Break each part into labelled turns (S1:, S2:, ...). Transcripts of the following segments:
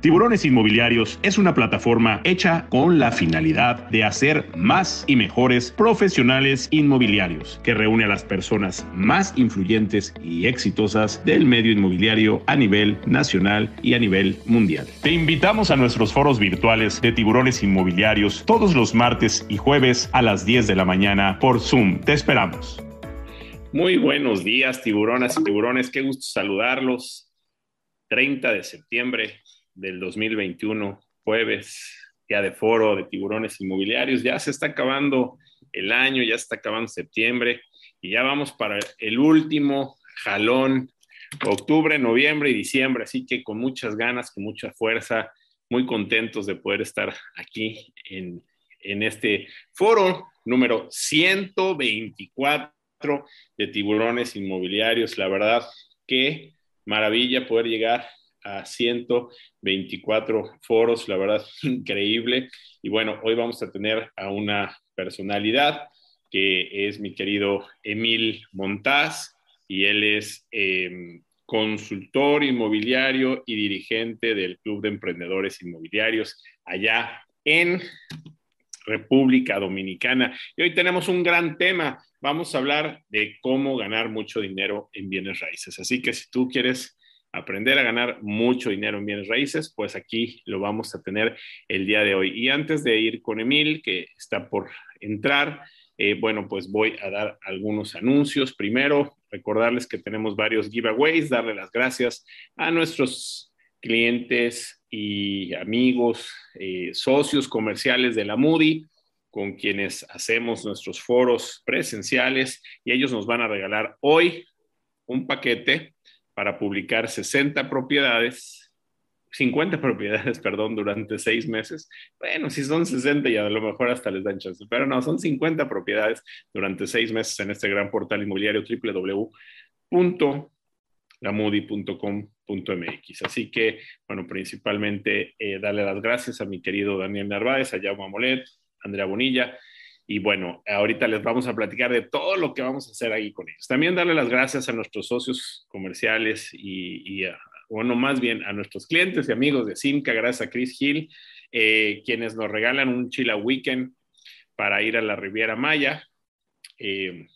S1: Tiburones Inmobiliarios es una plataforma hecha con la finalidad de hacer más y mejores profesionales inmobiliarios, que reúne a las personas más influyentes y exitosas del medio inmobiliario a nivel nacional y a nivel mundial. Te invitamos a nuestros foros virtuales de Tiburones Inmobiliarios todos los martes y jueves a las 10 de la mañana por Zoom. Te esperamos.
S2: Muy buenos días, tiburonas y tiburones. Qué gusto saludarlos. 30 de septiembre del 2021, jueves, día de foro de tiburones inmobiliarios. Ya se está acabando el año, ya está acabando septiembre y ya vamos para el último jalón, octubre, noviembre y diciembre. Así que con muchas ganas, con mucha fuerza, muy contentos de poder estar aquí en, en este foro número 124 de tiburones inmobiliarios. La verdad, qué maravilla poder llegar a 124 foros, la verdad, increíble. Y bueno, hoy vamos a tener a una personalidad que es mi querido Emil Montaz y él es em, consultor inmobiliario y dirigente del Club de Emprendedores Inmobiliarios allá en República Dominicana. Y hoy tenemos un gran tema. Vamos a hablar de cómo ganar mucho dinero en bienes raíces. Así que si tú quieres aprender a ganar mucho dinero en bienes raíces, pues aquí lo vamos a tener el día de hoy. Y antes de ir con Emil, que está por entrar, eh, bueno, pues voy a dar algunos anuncios. Primero, recordarles que tenemos varios giveaways, darle las gracias a nuestros clientes y amigos, eh, socios comerciales de la Moody con quienes hacemos nuestros foros presenciales y ellos nos van a regalar hoy un paquete para publicar 60 propiedades, 50 propiedades, perdón, durante seis meses. Bueno, si son 60 ya a lo mejor hasta les dan chance, pero no, son 50 propiedades durante seis meses en este gran portal inmobiliario www.lamoody.com.mx. Así que, bueno, principalmente eh, darle las gracias a mi querido Daniel Narváez, a Jaume Molet, Andrea Bonilla, y bueno, ahorita les vamos a platicar de todo lo que vamos a hacer ahí con ellos. También darle las gracias a nuestros socios comerciales y, bueno, más bien a nuestros clientes y amigos de Simca, gracias a Chris Hill, eh, quienes nos regalan un Chila Weekend para ir a la Riviera Maya. Eh,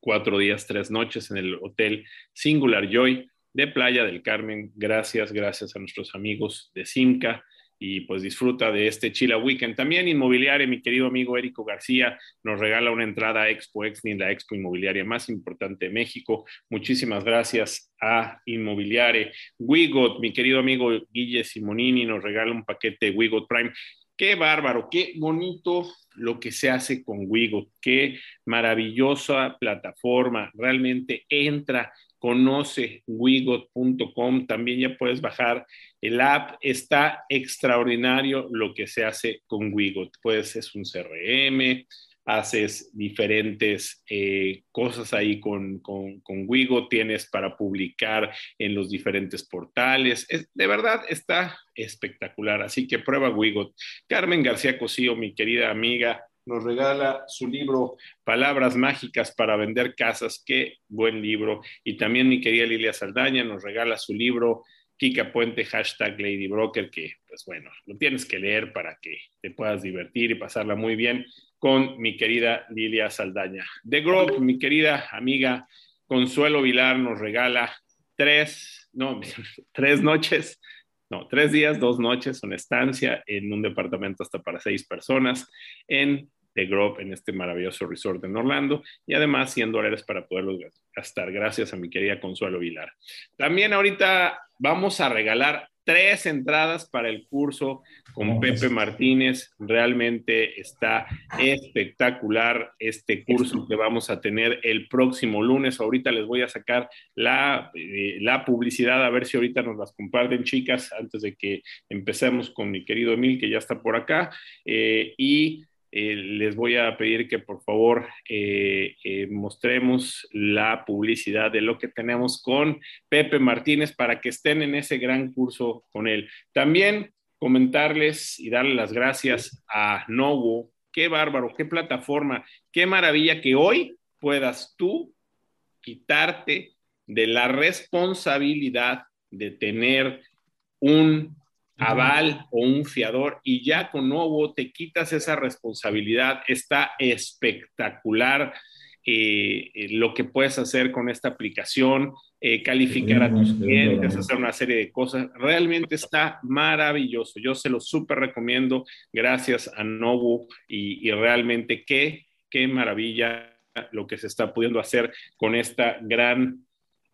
S2: cuatro días, tres noches en el Hotel Singular Joy de Playa del Carmen. Gracias, gracias a nuestros amigos de Simca y pues disfruta de este Chila Weekend. También Inmobiliaria, mi querido amigo Érico García nos regala una entrada a Expo Exni, la expo inmobiliaria más importante de México. Muchísimas gracias a Inmobiliare. Wigot, mi querido amigo Guille Simonini nos regala un paquete de Wigot Prime. Qué bárbaro, qué bonito lo que se hace con Wigot, qué maravillosa plataforma. Realmente entra conoce wigot.com, también ya puedes bajar el app, está extraordinario lo que se hace con Wigot, pues es un CRM, haces diferentes eh, cosas ahí con, con, con, Wigot, tienes para publicar en los diferentes portales, de verdad está espectacular, así que prueba Wigot. Carmen García Cosío, mi querida amiga, nos regala su libro Palabras Mágicas para Vender Casas. Qué buen libro. Y también mi querida Lilia Saldaña nos regala su libro Kika Puente, hashtag Lady Broker, que pues bueno, lo tienes que leer para que te puedas divertir y pasarla muy bien con mi querida Lilia Saldaña. The Group, mi querida amiga Consuelo Vilar nos regala tres, no, tres noches no, tres días, dos noches, una estancia en un departamento hasta para seis personas en The Grove, en este maravilloso resort en Orlando, y además 100 dólares para poderlos gastar. Gracias a mi querida Consuelo Vilar. También ahorita vamos a regalar tres entradas para el curso con Pepe Martínez. Realmente está espectacular este curso que vamos a tener el próximo lunes. Ahorita les voy a sacar la, eh, la publicidad, a ver si ahorita nos las comparten, chicas, antes de que empecemos con mi querido Emil, que ya está por acá. Eh, y eh, les voy a pedir que por favor eh, eh, mostremos la publicidad de lo que tenemos con Pepe Martínez para que estén en ese gran curso con él. También comentarles y darle las gracias a Novo. Qué bárbaro, qué plataforma, qué maravilla que hoy puedas tú quitarte de la responsabilidad de tener un aval o un fiador y ya con Novo te quitas esa responsabilidad. Está espectacular eh, eh, lo que puedes hacer con esta aplicación, eh, calificar a tus clientes, hacer una serie de cosas. Realmente está maravilloso. Yo se lo súper recomiendo. Gracias a Novo y, y realmente qué, qué maravilla lo que se está pudiendo hacer con esta gran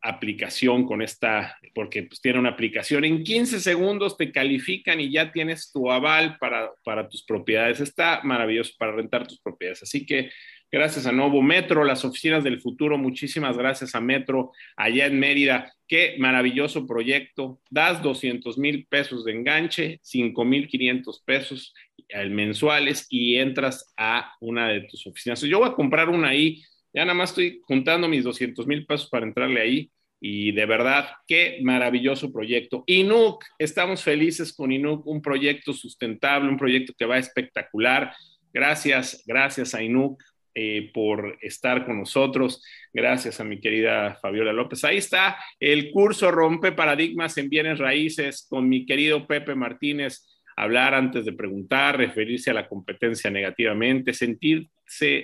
S2: aplicación con esta, porque pues tiene una aplicación, en 15 segundos te califican y ya tienes tu aval para, para tus propiedades. Está maravilloso para rentar tus propiedades. Así que gracias a Novo Metro, las oficinas del futuro, muchísimas gracias a Metro allá en Mérida. Qué maravilloso proyecto. Das 200 mil pesos de enganche, 5 mil 500 pesos mensuales y entras a una de tus oficinas. Yo voy a comprar una ahí ya nada más estoy juntando mis 200 mil pesos para entrarle ahí y de verdad, qué maravilloso proyecto. INUC, estamos felices con INUC, un proyecto sustentable, un proyecto que va espectacular. Gracias, gracias a INUC eh, por estar con nosotros. Gracias a mi querida Fabiola López. Ahí está el curso Rompe Paradigmas en Bienes Raíces con mi querido Pepe Martínez. Hablar antes de preguntar, referirse a la competencia negativamente, sentir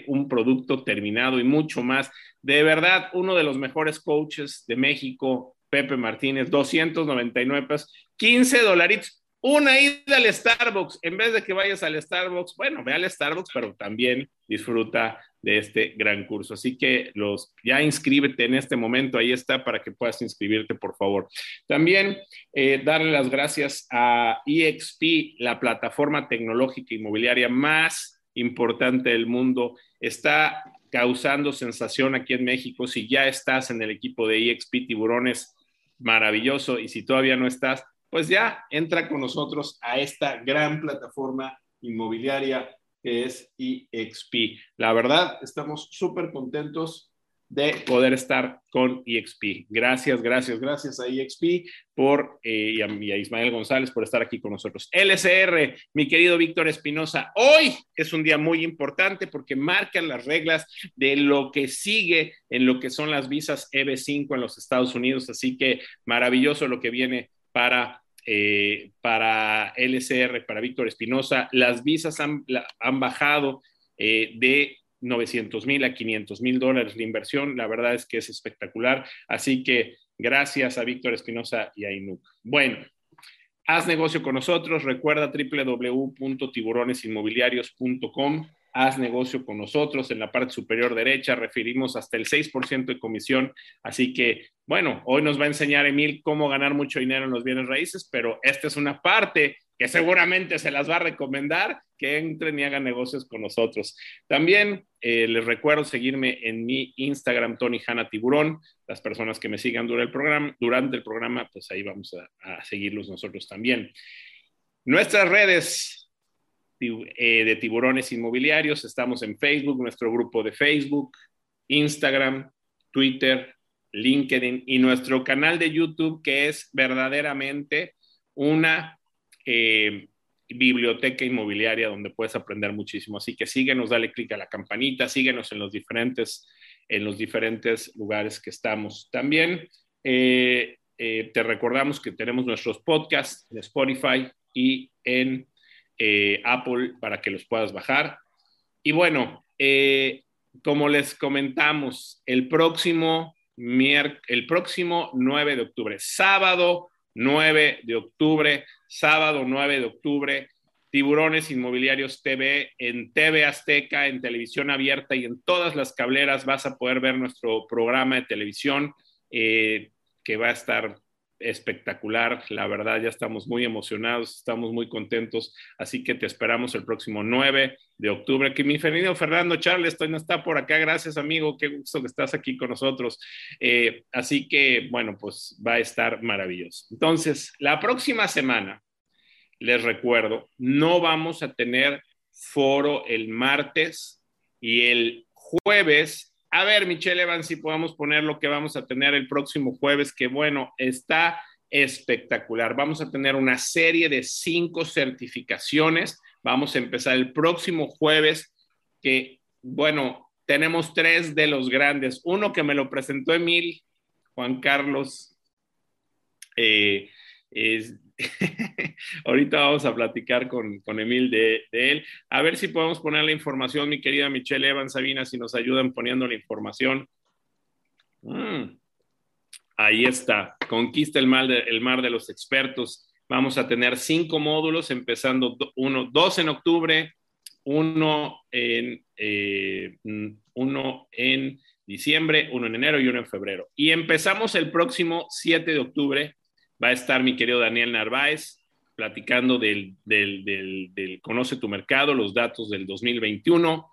S2: un producto terminado y mucho más. De verdad, uno de los mejores coaches de México, Pepe Martínez, 299 pesos, 15 dolaritos, una ida al Starbucks. En vez de que vayas al Starbucks, bueno, ve al Starbucks, pero también disfruta de este gran curso. Así que los ya inscríbete en este momento, ahí está para que puedas inscribirte, por favor. También eh, darle las gracias a EXP, la plataforma tecnológica inmobiliaria más importante del mundo, está causando sensación aquí en México. Si ya estás en el equipo de EXP Tiburones, maravilloso. Y si todavía no estás, pues ya entra con nosotros a esta gran plataforma inmobiliaria que es EXP. La verdad, estamos súper contentos de poder estar con EXP. Gracias, gracias, gracias a EXP por, eh, y, a, Ismael González por estar aquí con nosotros. LCR, mi querido Víctor Espinosa, hoy es un día muy importante porque marcan las reglas de lo que sigue en lo que son las visas EB5 en los Estados Unidos, así que maravilloso lo que viene para eh, para LCR, para Víctor Espinosa. Las visas han, bajado eh, de 900 mil a 500 mil dólares la inversión. La verdad es que es espectacular. Así que gracias a Víctor Espinosa y a Inuk. Bueno, haz negocio con nosotros. Recuerda www.tiburonesinmobiliarios.com. Haz negocio con nosotros. En la parte superior derecha referimos hasta el 6% de comisión. Así que, bueno, hoy nos va a enseñar Emil cómo ganar mucho dinero en los bienes raíces, pero esta es una parte que seguramente se las va a recomendar que entren y hagan negocios con nosotros. También eh, les recuerdo seguirme en mi Instagram, Tony Hanna Tiburón. Las personas que me sigan durante el programa, durante el programa pues ahí vamos a, a seguirlos nosotros también. Nuestras redes de tiburones inmobiliarios, estamos en Facebook, nuestro grupo de Facebook, Instagram, Twitter, LinkedIn y nuestro canal de YouTube que es verdaderamente una eh, biblioteca inmobiliaria donde puedes aprender muchísimo. Así que síguenos, dale clic a la campanita, síguenos en los diferentes, en los diferentes lugares que estamos. También eh, eh, te recordamos que tenemos nuestros podcasts en Spotify y en Apple para que los puedas bajar. Y bueno, como les comentamos, el próximo, el próximo 9 de octubre, sábado 9 de octubre, sábado 9 de octubre, Tiburones Inmobiliarios TV en TV Azteca, en televisión abierta y en todas las cableras vas a poder ver nuestro programa de televisión eh, que va a estar espectacular. La verdad, ya estamos muy emocionados, estamos muy contentos. Así que te esperamos el próximo 9 de octubre. Que mi querido Fernando Charles no está por acá. Gracias, amigo. Qué gusto que estás aquí con nosotros. Eh, así que, bueno, pues va a estar maravilloso. Entonces, la próxima semana, les recuerdo, no vamos a tener foro el martes y el jueves a ver, Michelle Evans, si podemos poner lo que vamos a tener el próximo jueves, que bueno, está espectacular. Vamos a tener una serie de cinco certificaciones. Vamos a empezar el próximo jueves, que bueno, tenemos tres de los grandes. Uno que me lo presentó Emil, Juan Carlos, eh, es ahorita vamos a platicar con, con Emil de, él. A ver si podemos poner la información, mi querida Michelle Evans Sabina, si nos ayudan poniendo la información. Mm. Ahí está, conquista el mar, de, mar de los expertos. Vamos a tener cinco módulos, empezando uno, dos en octubre, uno en, eh, uno en diciembre, uno en enero y uno en febrero. Y empezamos el próximo 7 de octubre. Va a estar mi querido Daniel Narváez platicando del, del, del, Conoce tu Mercado, los datos del 2021.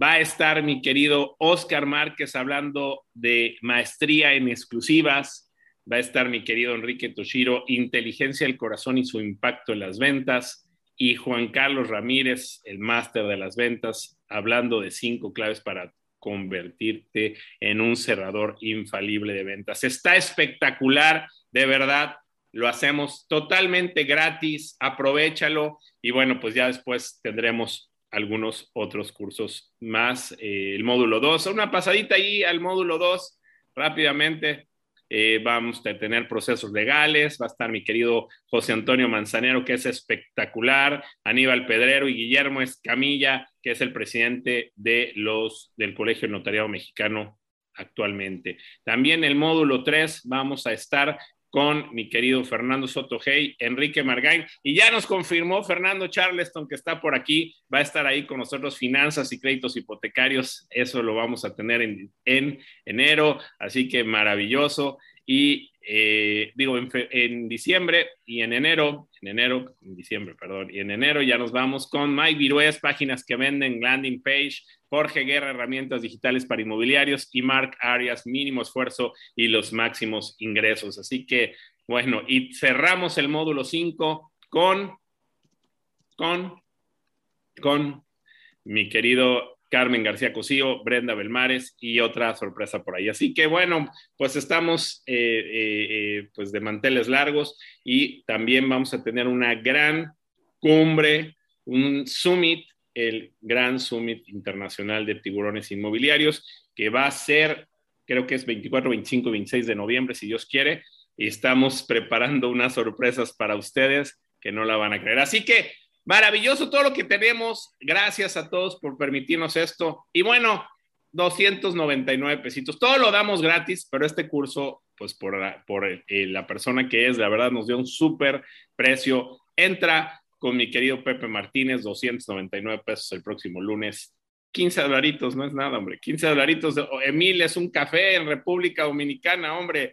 S2: Va a estar mi querido Oscar Márquez hablando de maestría en exclusivas. Va a estar mi querido Enrique Toshiro, inteligencia del corazón y su impacto en las ventas y Juan Carlos Ramírez, el máster de las ventas, hablando de cinco claves para convertirte en un cerrador infalible de ventas. Está espectacular, de verdad, lo hacemos totalmente gratis, aprovechalo y bueno, pues ya después tendremos algunos otros cursos más. Eh, el módulo 2, una pasadita ahí al módulo 2 rápidamente eh, vamos a tener procesos legales, va a estar mi querido José Antonio Manzanero, que es espectacular, Aníbal Pedrero y Guillermo Escamilla, que es el presidente de los, del Colegio Notariado Mexicano actualmente. También el módulo 3 vamos a estar con mi querido Fernando Sotogey, Enrique Margain, y ya nos confirmó Fernando Charleston que está por aquí, va a estar ahí con nosotros finanzas y créditos hipotecarios, eso lo vamos a tener en, en enero, así que maravilloso. Y eh, digo, en, diciembre y en enero, en enero, en diciembre, perdón, y en enero ya nos vamos con Mike Virués, páginas que venden, landing page, Jorge Guerra, herramientas digitales para inmobiliarios y Mark Arias, mínimo esfuerzo y los máximos ingresos. Así que, bueno, y cerramos el módulo 5 con, con, con mi querido Carmen García Cosío, Brenda Belmares y otra sorpresa por ahí. Así que bueno, pues estamos eh, eh, eh, pues de manteles largos y también vamos a tener una gran cumbre, un summit, el gran summit internacional de tiburones inmobiliarios, que va a ser, creo que es 24, 25, 26 de noviembre, si Dios quiere, y estamos preparando unas sorpresas para ustedes que no la van a creer. Así que Maravilloso todo lo que tenemos. Gracias a todos por permitirnos esto. Y bueno, 299 pesitos. Todo lo damos gratis, pero este curso, pues por la, por eh, la persona que es, la verdad nos dio un súper precio. Entra con mi querido Pepe Martínez, 299 pesos el próximo lunes. 15 dolaritos, no es nada, hombre. 15 dolaritos. Emil es un café en República Dominicana, hombre.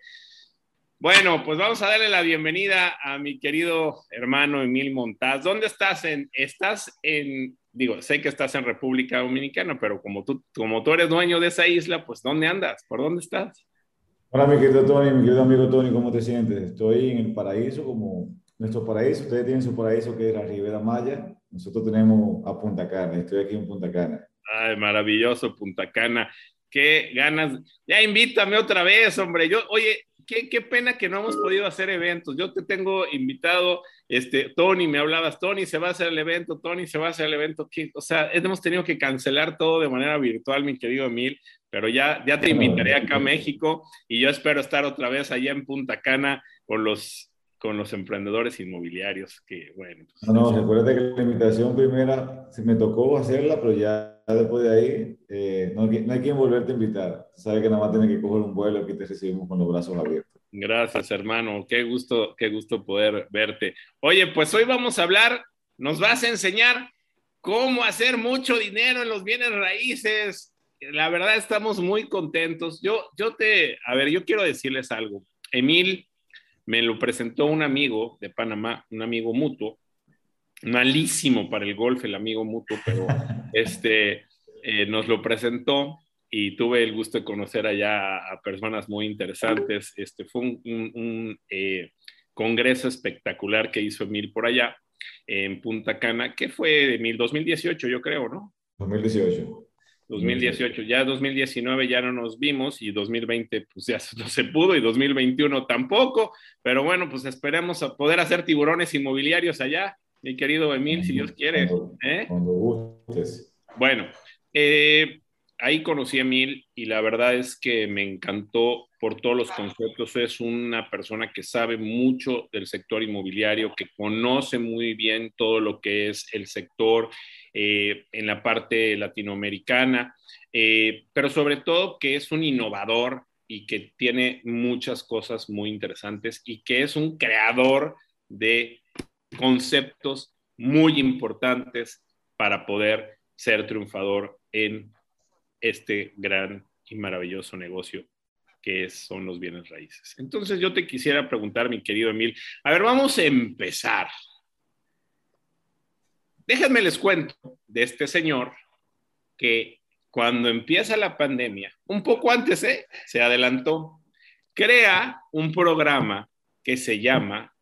S2: Bueno, pues vamos a darle la bienvenida a mi querido hermano Emil Montaz. ¿Dónde estás? En, estás en, digo, sé que estás en República Dominicana, pero como tú, como tú eres dueño de esa isla, pues ¿dónde andas? ¿Por dónde estás?
S3: Hola, mi querido Tony, mi querido amigo Tony, ¿cómo te sientes? Estoy en el paraíso, como nuestro paraíso. Ustedes tienen su paraíso que es la Ribera Maya. Nosotros tenemos a Punta Cana. Estoy aquí en Punta Cana.
S2: Ay, maravilloso, Punta Cana. Qué ganas. Ya invítame otra vez, hombre. Yo, oye, qué, pena que no hemos podido hacer eventos. Yo te tengo invitado, este, Tony, me hablabas, Tony se va a hacer el evento, Tony se va a hacer el evento. O sea, hemos tenido que cancelar todo de manera virtual, mi querido Emil, pero ya, ya te invitaré acá a México y yo espero estar otra vez allá en Punta Cana con los con los emprendedores inmobiliarios, que bueno.
S3: Pues, no, no, recuerda que la invitación primera, se me tocó hacerla, pero ya después de ahí, eh, no, hay quien volverte a invitar. Sabes que nada más tienes que coger un vuelo y te recibimos con los brazos abiertos.
S2: Gracias, hermano. Qué gusto, qué gusto poder verte. Oye, pues hoy vamos a hablar, nos vas a enseñar cómo hacer mucho dinero en los bienes raíces. La verdad estamos muy contentos. Yo, yo te, a ver, yo quiero decirles algo. Emil me lo presentó un amigo de Panamá, un amigo mutuo, malísimo para el golf el amigo mutuo, pero este, eh, nos lo presentó y tuve el gusto de conocer allá a personas muy interesantes. Este fue un, eh, congreso espectacular que hizo Emil por allá en Punta Cana, que fue Emil 2018, yo creo, ¿no?
S3: 2018.
S2: 2018, ya 2019 ya no nos vimos y 2020 pues ya no se pudo y 2021 tampoco, pero bueno, pues esperemos a poder hacer tiburones inmobiliarios allá, mi querido Emil, si Dios quiere. ¿eh? Cuando gustes. Bueno, eh, ahí conocí a Emil y la verdad es que me encantó por todos los conceptos. Es una persona que sabe mucho del sector inmobiliario, que conoce muy bien todo lo que es el sector eh, en la parte latinoamericana, eh, pero sobre todo que es un innovador y que tiene muchas cosas muy interesantes y que es un creador de conceptos muy importantes para poder ser triunfador en este gran y maravilloso negocio que son los bienes raíces. Entonces yo te quisiera preguntar, mi querido Emil, a ver, vamos a empezar. Déjenme les cuento de este señor que cuando empieza la pandemia, un poco antes, ¿eh? se adelantó, crea un programa que se llama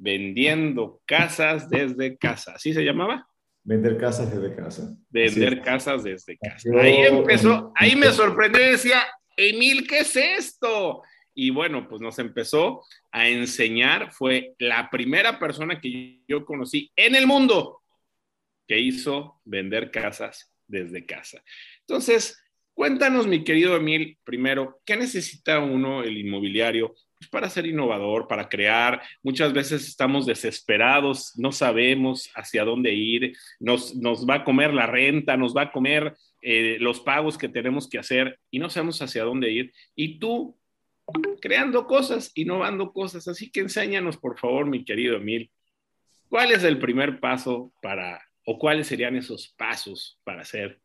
S2: Vendiendo Casas desde Casa. ¿Así se llamaba?
S3: Vender casas desde casa.
S2: Vender casas desde casa. Ahí empezó, ahí me sorprendió y decía, Emil, ¿qué es esto? Y bueno, pues nos empezó a enseñar, fue la primera persona que yo conocí en el mundo que hizo vender casas desde casa. Entonces, cuéntanos, mi querido Emil, primero, ¿qué necesita uno, el inmobiliario, para ser innovador, para crear. Muchas veces estamos desesperados, no sabemos hacia dónde ir, nos, nos va a comer la renta, nos va a comer eh, los pagos que tenemos que hacer y no sabemos hacia dónde ir. Y tú, creando cosas, innovando cosas. Así que enséñanos, por favor, mi querido Emil, ¿cuál es el primer paso para, o cuáles serían esos pasos para hacer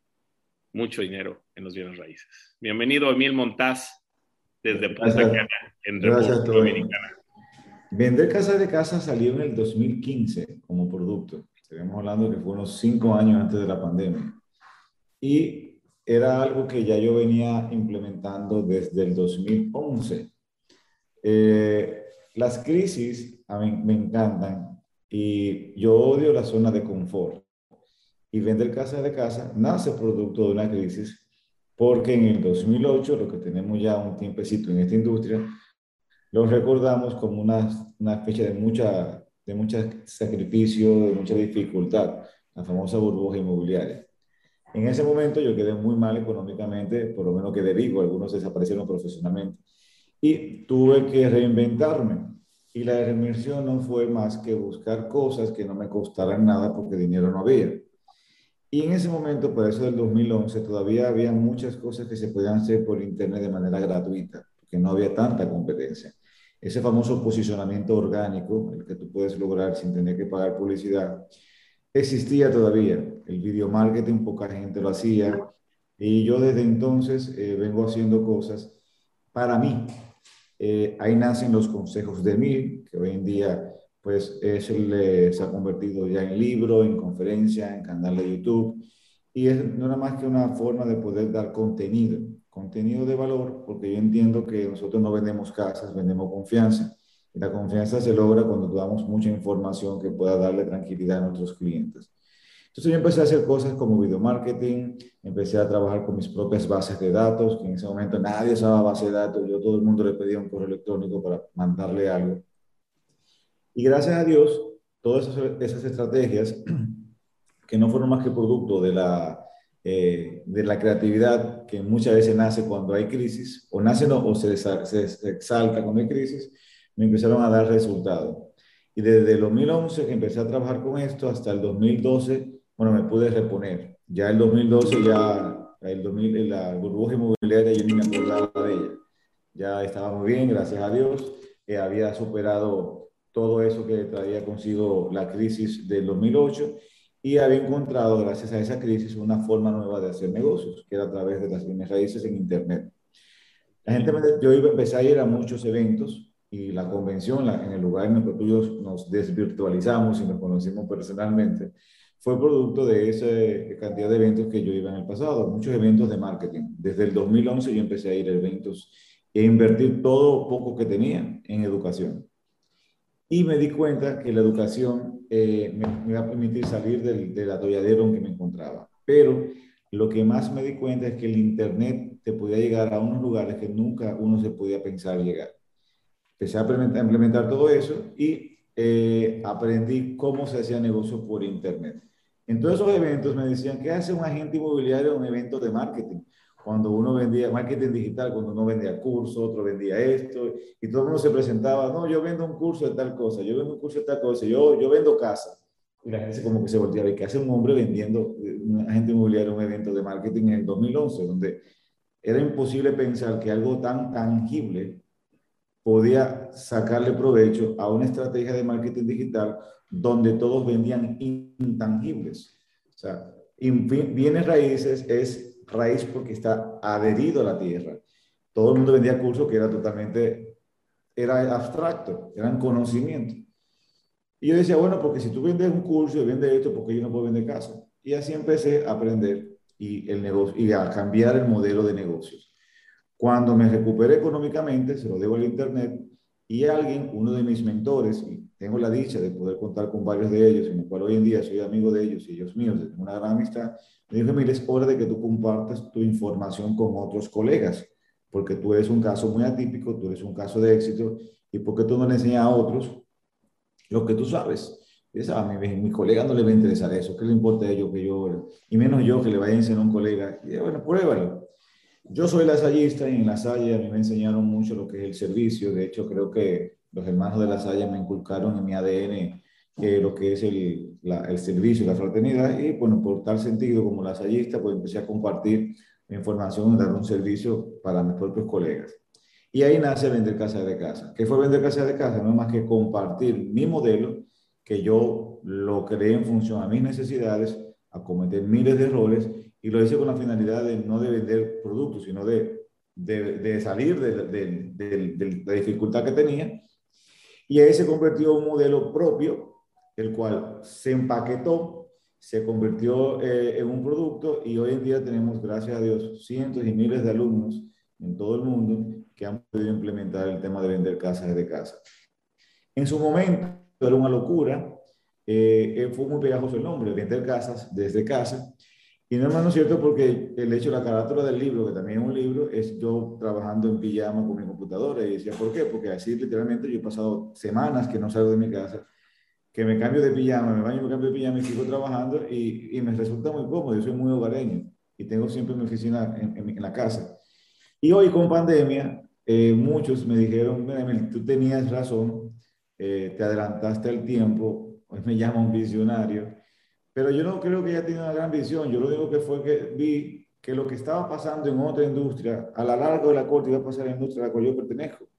S2: mucho dinero en los bienes raíces? Bienvenido, Emil Montaz desde Punta Cana, en República Dominicana.
S3: Vender casa de casa salió en el 2015 como producto. Estamos hablando que fue unos cinco años antes de la pandemia. Y era algo que ya yo venía implementando desde el 2011. Eh, las crisis a mí me encantan y yo odio la zona de confort. Y vender casa de casa nace producto de una crisis porque en el 2008, lo que tenemos ya un tiempecito en esta industria, lo recordamos como una, una fecha de mucha, de mucho sacrificio, de mucha dificultad, la famosa burbuja inmobiliaria. En ese momento yo quedé muy mal económicamente, por lo menos quedé vivo, algunos desaparecieron profesionalmente, y tuve que reinventarme. Y la reinvención no fue más que buscar cosas que no me costaran nada porque dinero no había. Y en ese momento, por eso del 2011, todavía había muchas cosas que se podían hacer por Internet de manera gratuita, porque no había tanta competencia. Ese famoso posicionamiento orgánico, el que tú puedes lograr sin tener que pagar publicidad, existía todavía. El video marketing, poca gente lo hacía. Y yo desde entonces eh, vengo haciendo cosas para mí. Eh, ahí nacen los consejos de mí, que hoy en día pues se ha convertido ya en libro, en conferencia, en canal de YouTube. Y es no nada más que una forma de poder dar contenido, contenido de valor, porque yo entiendo que nosotros no vendemos casas, vendemos confianza. Y la confianza se logra cuando damos mucha información que pueda darle tranquilidad a nuestros clientes. Entonces yo empecé a hacer cosas como video marketing, empecé a trabajar con mis propias bases de datos, que en ese momento nadie usaba base de datos, yo todo el mundo le pedía un correo electrónico para mandarle algo. Y gracias a Dios, todas esas, estrategias, que no fueron más que producto de la, eh, de la creatividad que muchas veces nace cuando hay crisis, o nace o se, se, exalta cuando hay crisis, me empezaron a dar resultados. Y desde el 2011 que empecé a trabajar con esto hasta el 2012, bueno, me pude reponer. Ya el 2012, ya el 2000, la burbuja inmobiliaria, yo. Ya estaba muy bien, gracias a Dios. Eh, había superado todo eso que traía consigo la crisis del 2008 y había encontrado, gracias a esa crisis, una forma nueva de hacer negocios, que era a través de las bienes raíces en Internet. La gente, yo iba, empecé a ir a muchos eventos y la convención, en el lugar en el que tú nos desvirtualizamos y nos conocimos personalmente, fue producto de esa cantidad de eventos que yo iba en el pasado, muchos eventos de marketing. Desde el 2011 yo empecé a ir a eventos e invertir todo poco que tenía en educación y me di cuenta que la educación eh, me, iba a permitir salir del, del atolladero en que me encontraba. Pero lo que más me di cuenta es que el Internet te podía llegar a unos lugares que nunca uno se podía pensar llegar. Empecé a implementar, todo eso y eh, aprendí cómo se hacía negocio por Internet. En todos esos eventos me decían, ¿qué hace un agente inmobiliario en un evento de marketing? Cuando uno vendía marketing digital, cuando uno vendía curso, otro vendía esto, y todo el mundo se presentaba, no, yo vendo un curso de tal cosa, yo vendo un curso de tal cosa, yo, yo vendo casa. Y la gente como que se volteaba, ¿y qué hace un hombre vendiendo, un agente inmobiliario, un evento de marketing en el 2011, donde era imposible pensar que algo tan tangible podía sacarle provecho a una estrategia de marketing digital donde todos vendían intangibles. O sea, bienes raíces es raíz porque está adherido a la tierra. Todo el mundo vendía cursos que era totalmente, era abstracto, eran conocimiento. Y yo decía, bueno, porque si tú vendes un curso y vendes esto, porque yo no puedo vender casa? Y así empecé a aprender y, el negocio, y a cambiar el modelo de negocios. Cuando me recuperé económicamente, se lo debo al Internet, y alguien, uno de mis mentores, tengo la dicha de poder contar con varios de ellos, en el cual hoy en día soy amigo de ellos y ellos míos, tengo una gran amistad, me dijo, mire, es hora de que tú compartas tu información con otros colegas, porque tú eres un caso muy atípico, tú eres un caso de éxito, y porque tú no le enseñas a otros lo que tú sabes. Y a mi, mi, colega no le va a interesar eso, ¿qué le importa a ellos que yo, y menos yo que le vaya a enseñar a un colega? Y bueno, pruébalo. Yo soy lasallista y en la Salle a mí me enseñaron mucho lo que es el servicio. De hecho, creo que los hermanos de la Salle me inculcaron en mi ADN eh, lo que es el, la, el servicio, la fraternidad. Y bueno, por tal sentido, como lasallista, pues empecé a compartir información, dar un servicio para mis propios colegas. Y ahí nace Vender Casa de Casa. ¿Qué fue Vender Casa de Casa? No es más que compartir mi modelo, que yo lo creé en función a mis necesidades, a cometer miles de errores y lo hice con la finalidad de no de vender productos, sino de, de, salir de, la dificultad que tenía. Y ahí se convirtió en un modelo propio, el cual se empaquetó, se convirtió eh, en un producto y hoy en día tenemos, gracias a Dios, cientos y miles de alumnos en todo el mundo que han podido implementar el tema de vender casas de casa. En su momento era una locura, eh, eh, fue muy pegajoso el nombre, vender casas desde casa, y no es más cierto porque el hecho la carátula del libro, que también es un libro, es yo trabajando en pijama con mi computadora. Y decía, ¿por qué? Porque así literalmente yo he pasado semanas que no salgo de mi casa, que me cambio de pijama, me baño, me cambio de pijama y sigo trabajando y, y me resulta muy cómodo. Yo soy muy hogareño y tengo siempre mi oficina en, en, la casa. Y hoy con pandemia, eh, muchos me dijeron, tú tenías razón, eh, te adelantaste el tiempo, hoy me llama un visionario pero yo no creo que ella tenga una gran visión. Yo lo único que fue que vi que lo que estaba pasando en otra industria, a la larga de la corte iba a pasar en la industria a la cual yo pertenezco.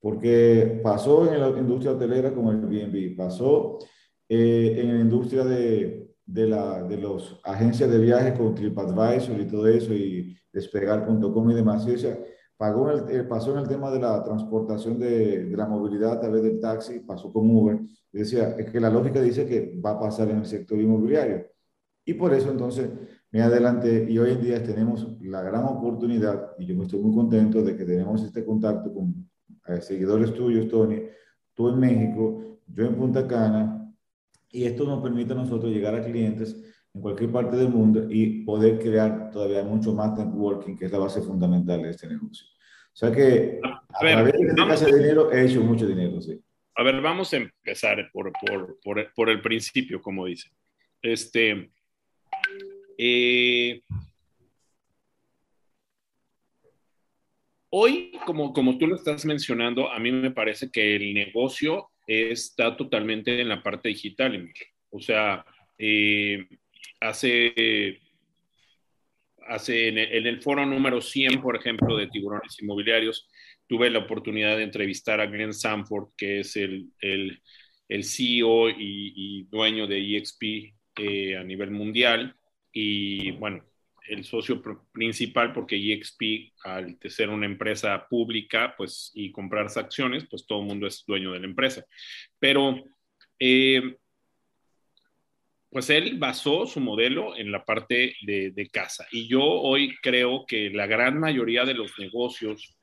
S3: Porque pasó en la industria hotelera como el Airbnb, pasó eh, en la industria de, de, la, de las agencias de viajes con TripAdvisor y todo eso, y despegar.com y demás. Y, o sea, pagó el, eh, pasó en el tema de la transportación de, de, la movilidad a través del taxi, pasó con Uber. Decía, es que la lógica dice que va a pasar en el sector inmobiliario. Y por eso entonces me adelanté y hoy en día tenemos la gran oportunidad, y yo me estoy muy contento de que tenemos este contacto con eh, seguidores tuyos, Tony, tú en México, yo en Punta Cana, y esto nos permite a nosotros llegar a clientes en cualquier parte del mundo y poder crear todavía mucho más networking, que es la base fundamental de este negocio. O sea que a, a ver, través de este casa de dinero he hecho mucho dinero, sí.
S2: A ver, vamos a empezar por, por, por, el principio, como dice. Este, eh, hoy, como, como tú lo estás mencionando, a mí me parece que el negocio está totalmente en la parte digital, O sea, eh, hace, hace en el, en el, foro número 100, por ejemplo, de tiburones inmobiliarios, tuve la oportunidad de entrevistar a Glenn Sanford, que es el, el, el CEO y, y, dueño de EXP eh, a nivel mundial. Y bueno, el socio principal, porque EXP, al ser una empresa pública pues, y comprar acciones, pues todo el mundo es dueño de la empresa. Pero eh, pues él basó su modelo en la parte de, casa. Y yo hoy creo que la gran mayoría de los negocios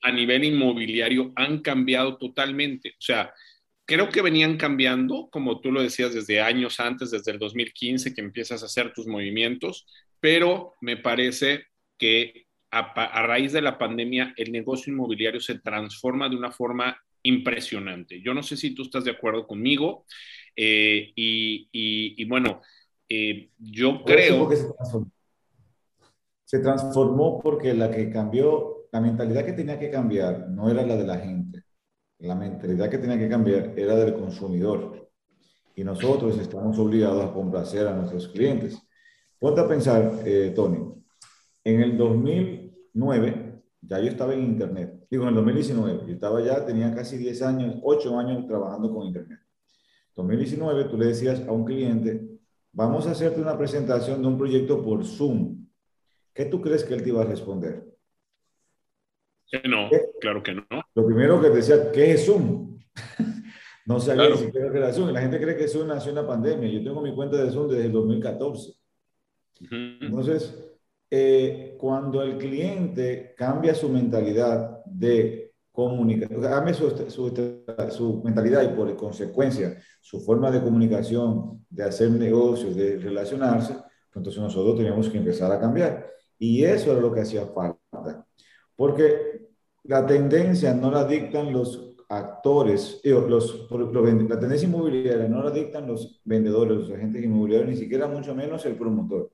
S2: a nivel inmobiliario han cambiado totalmente. O sea, creo que venían cambiando, como tú lo decías, desde años antes, desde el 2015, que empiezas a hacer tus movimientos, pero me parece que a, a raíz de la pandemia el negocio inmobiliario se transforma de una forma impresionante. Yo no sé si tú estás de acuerdo conmigo. Eh, y, y, y, bueno, eh, yo creo...
S3: Se transformó porque la que cambió, la mentalidad que tenía que cambiar no era la de la gente. La mentalidad que tenía que cambiar era del consumidor. Y nosotros estamos obligados a complacer a nuestros clientes. Ponte a pensar, eh, Tony, en el 2009, ya yo estaba en Internet. Digo, en el 2019, yo estaba ya, tenía casi 10 años, 8 años trabajando con Internet. 2019, tú le decías a un cliente, vamos a hacerte una presentación de un proyecto por Zoom. ¿Qué tú crees que él te iba a responder?
S2: Que no, claro que no.
S3: Lo primero que te decía, ¿qué es Zoom? no sabía ni siquiera qué era Zoom. La gente cree que Zoom nació en la pandemia. Yo tengo mi cuenta de Zoom desde el 2014. Entonces, eh, cuando el cliente cambia su mentalidad de comunicación, cambia su, su, mentalidad y por consecuencia su forma de comunicación, de hacer negocios, de relacionarse, pues entonces nosotros teníamos que empezar a cambiar. Y eso era lo que hacía falta. Porque la tendencia no la dictan los actores, los, los, la tendencia inmobiliaria no la dictan los vendedores, los agentes inmobiliarios, ni siquiera mucho menos el promotor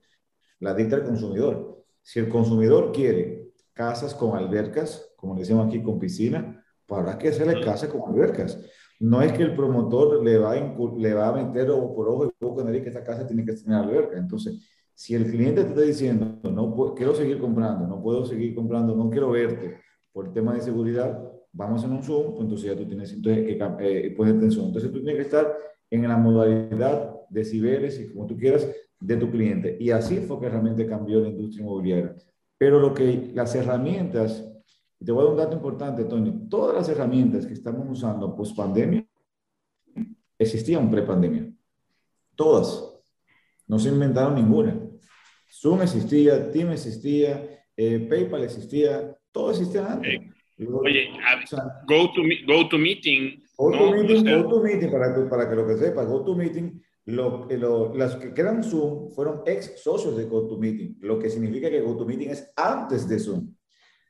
S3: la dicta el consumidor. Si el consumidor quiere casas con albercas, como decimos aquí, con piscina, pues habrá que hacerle casa con albercas. No es que el promotor le va a, le va a meter ojo por ojo y poco nariz que esta casa tiene que tener alberca. Entonces, si el cliente te está diciendo, no quiero seguir comprando, no puedo seguir comprando, no quiero verte por el tema de seguridad, vamos en un Zoom, pues entonces ya tú tienes entonces, que eh, poner atención. Entonces tú tienes que estar en la modalidad de ciberes y como tú quieras, de tu cliente. Y así fue que realmente cambió la industria inmobiliaria. Pero lo que las herramientas, te voy a dar un dato importante, Tony, todas las herramientas que estamos usando post pandemia existían pre-pandemia. Todas. No se inventaron ninguna. Zoom existía, Team existía, eh, PayPal existía, todo existía antes.
S2: Oye, go, to, go to Meeting.
S3: Go to Meeting, go to meeting para, que, para que lo que sepa, Go to Meeting lo, lo, las que quedan Zoom fueron ex socios de GoToMeeting, lo que significa que GoToMeeting es antes de Zoom.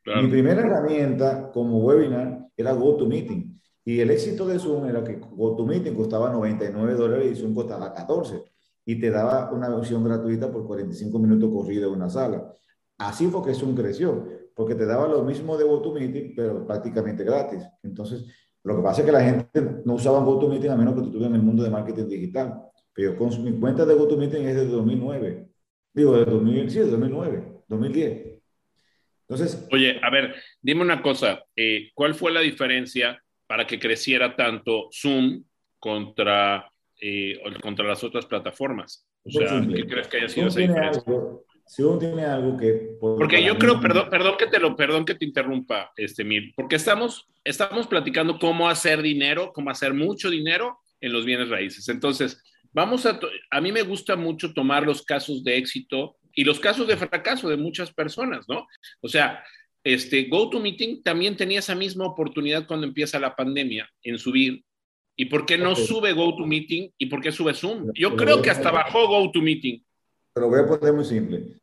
S3: Mi primera herramienta como webinar era GoToMeeting. Y el éxito de Zoom era que GoToMeeting costaba 99 dólares y Zoom costaba 14. Y te daba una versión gratuita por 45 minutos corrida en una sala. Así fue que Zoom creció, porque te daba lo mismo de GoToMeeting, pero prácticamente gratis. Entonces, lo que pasa es que la gente no usaba GoToMeeting a menos que tú estuvieras en el mundo de marketing digital. Pero con mi cuenta de GoToMeeting es de 2009. Digo, de 2000, sí, de 2009, 2010. Entonces.
S2: Oye, a ver, dime una cosa. Eh, ¿Cuál fue la diferencia para que creciera tanto Zoom contra, eh, contra las otras plataformas? O sea, ¿qué crees que haya sido esa diferencia?
S3: Zoom tiene algo que...
S2: Porque yo creo, perdón, perdón que te lo, perdón que te interrumpa, este Mir, porque estamos, estamos platicando cómo hacer dinero, cómo hacer mucho dinero en los bienes raíces. Entonces, Vamos a, a mí me gusta mucho tomar los casos de éxito y los casos de fracaso de muchas personas, ¿no? O sea, este GoToMeeting también tenía esa misma oportunidad cuando empieza la pandemia en subir. ¿Y por qué no sube GoToMeeting y por qué sube Zoom? Yo creo que hasta bajó GoToMeeting.
S3: Pero voy a poner muy simple.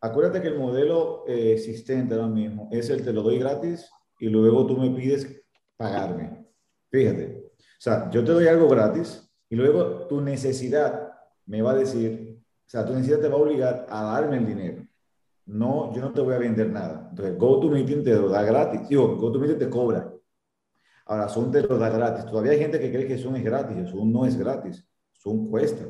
S3: Acuérdate que el modelo eh, existente ahora mismo es el te lo doy gratis y luego tú me pides pagarme. Fíjate. O sea, yo te doy algo gratis y luego tu necesidad me va a decir, o sea, tu necesidad te va a obligar a darme el dinero. No, yo no te voy a vender nada. Entonces, GoToMeeting te lo da gratis. Digo, GoToMeeting te cobra. Ahora, Zoom te lo da gratis. Todavía hay gente que cree que Zoom es gratis. Zoom no es gratis. Zoom cuesta.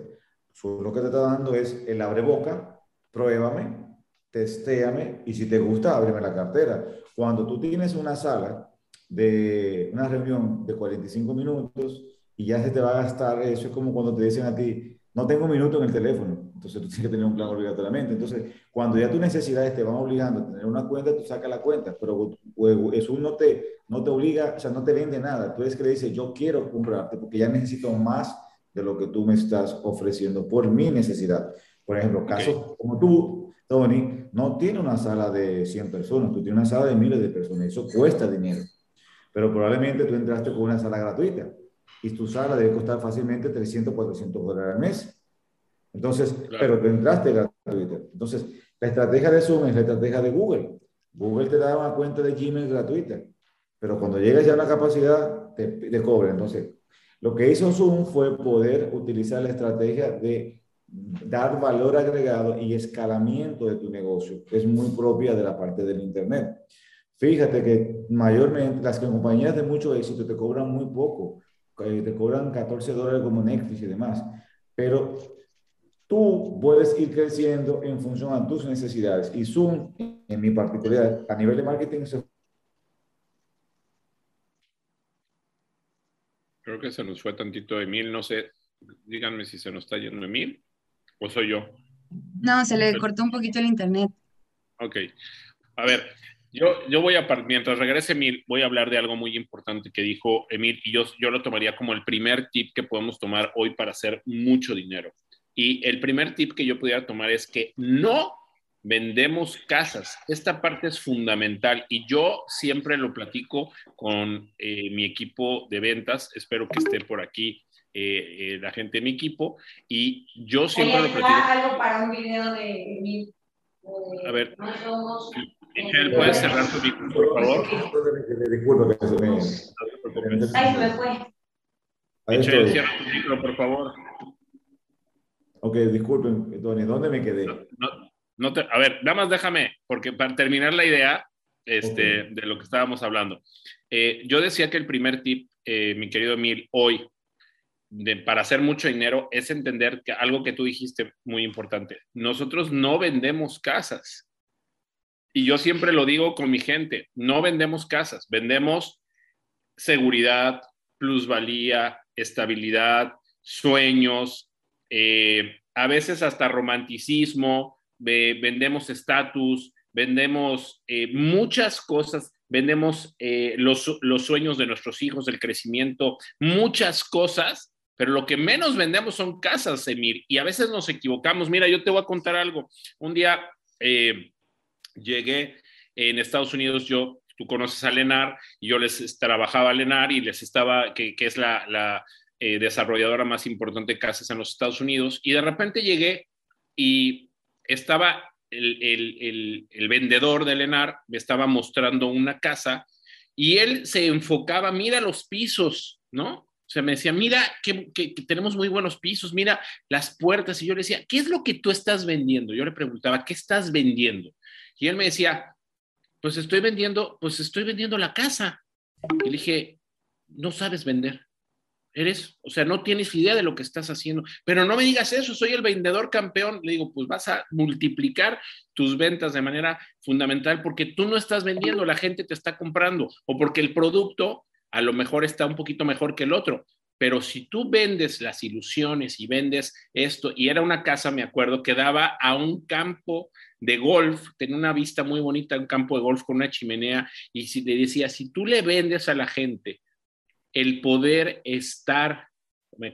S3: Zoom lo que te está dando es el abre boca, pruébame, testéame y si te gusta, ábreme la cartera. Cuando tú tienes una sala de una reunión de 45 minutos, y ya se te va a gastar, eso es como cuando te dicen a ti, no tengo un minuto en el teléfono, entonces tú tienes que tener un plan obligatoriamente. Entonces, cuando ya tus necesidades te van obligando a tener una cuenta, tú sacas la cuenta, pero eso no te, no te obliga, o sea, no te vende nada. Tú eres que le dices, yo quiero comprarte porque ya necesito más de lo que tú me estás ofreciendo por mi necesidad. Por ejemplo, casos como tú, Tony, no tiene una sala de 100 personas, tú tienes una sala de miles de personas, eso cuesta dinero. Pero probablemente tú entraste con una sala gratuita y tu sala debe costar fácilmente 300, 400 dólares al mes. Entonces, pero tú entraste gratuito. Entonces, la estrategia de Zoom es la estrategia de Google. Google te da una cuenta de Gmail gratuita, pero cuando llegas ya a una capacidad, te, te cobra. Entonces, lo que hizo Zoom fue poder utilizar la estrategia de dar valor agregado y escalamiento de tu negocio es muy propia de la parte del Internet. Fíjate que mayormente las compañías de mucho éxito te cobran muy poco, eh, te cobran 14 dólares como Netflix y demás, pero tú puedes ir creciendo en función a tus necesidades. Y Zoom, en mi particular, a nivel de marketing,
S2: Creo que se nos fue tantito Emil, no sé, díganme si se nos está yendo Emil o soy yo.
S4: No, se le cortó un poquito el internet.
S2: Ok. A ver, yo, yo voy a, mientras regrese Emil, voy a hablar de algo muy importante que dijo Emil y yo, yo lo tomaría como el primer tip que podemos tomar hoy para hacer mucho dinero. Y el primer tip que yo pudiera tomar es que no vendemos casas. Esta parte es fundamental y yo siempre lo platico con eh, mi equipo de ventas. Espero que esté por aquí eh, eh, la gente de mi equipo y yo siempre lo platico.
S5: algo para un video de mí.
S2: A ver, Michelle, ¿puedes cerrar tu micro, por favor?
S3: Disculpa que
S5: se me... Ahí se me fue.
S2: Michelle, cierra tu micro, por favor.
S3: Ok, disculpen, Tony, ¿dónde me quedé?
S2: No, te, a ver, nada más déjame, porque para terminar la idea este, de lo que estábamos hablando, eh, yo decía que el primer tip, eh, mi querido Emil, hoy, de, para hacer mucho dinero, es entender que algo que tú dijiste muy importante, nosotros no vendemos casas. Y yo siempre lo digo con mi gente, no vendemos casas, vendemos seguridad, plusvalía, estabilidad, sueños, eh, a veces hasta romanticismo, vendemos estatus, vendemos eh, muchas cosas, vendemos eh, los, los sueños de nuestros hijos, el crecimiento, muchas cosas, pero lo que menos vendemos son casas, Emir, y a veces nos equivocamos. Mira, yo te voy a contar algo. Un día llegué en Estados Unidos, yo, tú conoces a Lenar, y yo les trabajaba a Lenar y les estaba, que, que es la, la eh, desarrolladora más importante de casas en los Estados Unidos, y de repente llegué y estaba el, vendedor de Lenar, me estaba mostrando una casa y él se enfocaba, mira los pisos, ¿no? Sea, me decía, mira que, tenemos muy buenos pisos, mira las puertas. Y yo le decía, ¿qué es lo que tú estás vendiendo? Yo le preguntaba, ¿qué estás vendiendo? Y él me decía, pues estoy vendiendo, pues estoy vendiendo la casa. Y le dije, no sabes vender. Eres, o sea, no tienes idea de lo que estás haciendo, pero no me digas eso, soy el vendedor campeón. Le digo, pues vas a multiplicar tus ventas de manera fundamental porque tú no estás vendiendo, la gente te está comprando o porque el producto a lo mejor está un poquito mejor que el otro. Pero si tú vendes las ilusiones y vendes esto, y era una casa, me acuerdo, que daba a un campo de golf, tenía una vista muy bonita, un campo de golf con una chimenea, y si le decía, si tú le vendes a la gente el poder estar,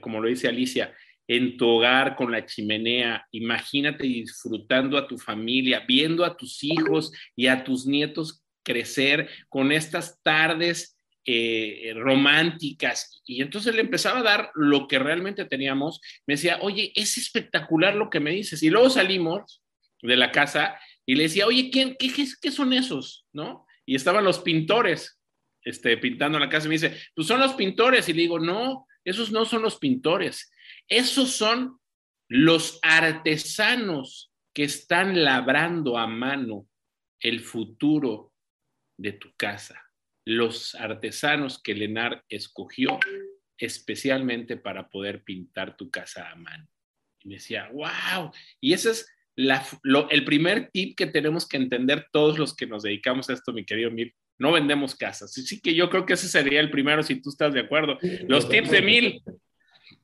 S2: como lo dice Alicia, en tu hogar con la chimenea, imagínate disfrutando a tu familia, viendo a tus hijos y a tus nietos crecer con estas tardes eh, románticas. Y entonces le empezaba a dar lo que realmente teníamos. Me decía, oye, es espectacular lo que me dices. Y luego salimos de la casa y le decía, oye, ¿qué, qué, qué son esos? ¿No? Y estaban los pintores este, pintando la casa y me dice, pues son los pintores. Y le digo, no, esos no son los pintores. Esos son los artesanos que están labrando a mano el futuro de tu casa. Los artesanos que Lenar escogió especialmente para poder pintar tu casa a mano. Y me decía, wow. Y ese es el primer tip que tenemos que entender todos los que nos dedicamos a esto, mi querido Mir no vendemos casas. Así que yo creo que ese sería el primero, si tú estás de acuerdo. Los tips de mil.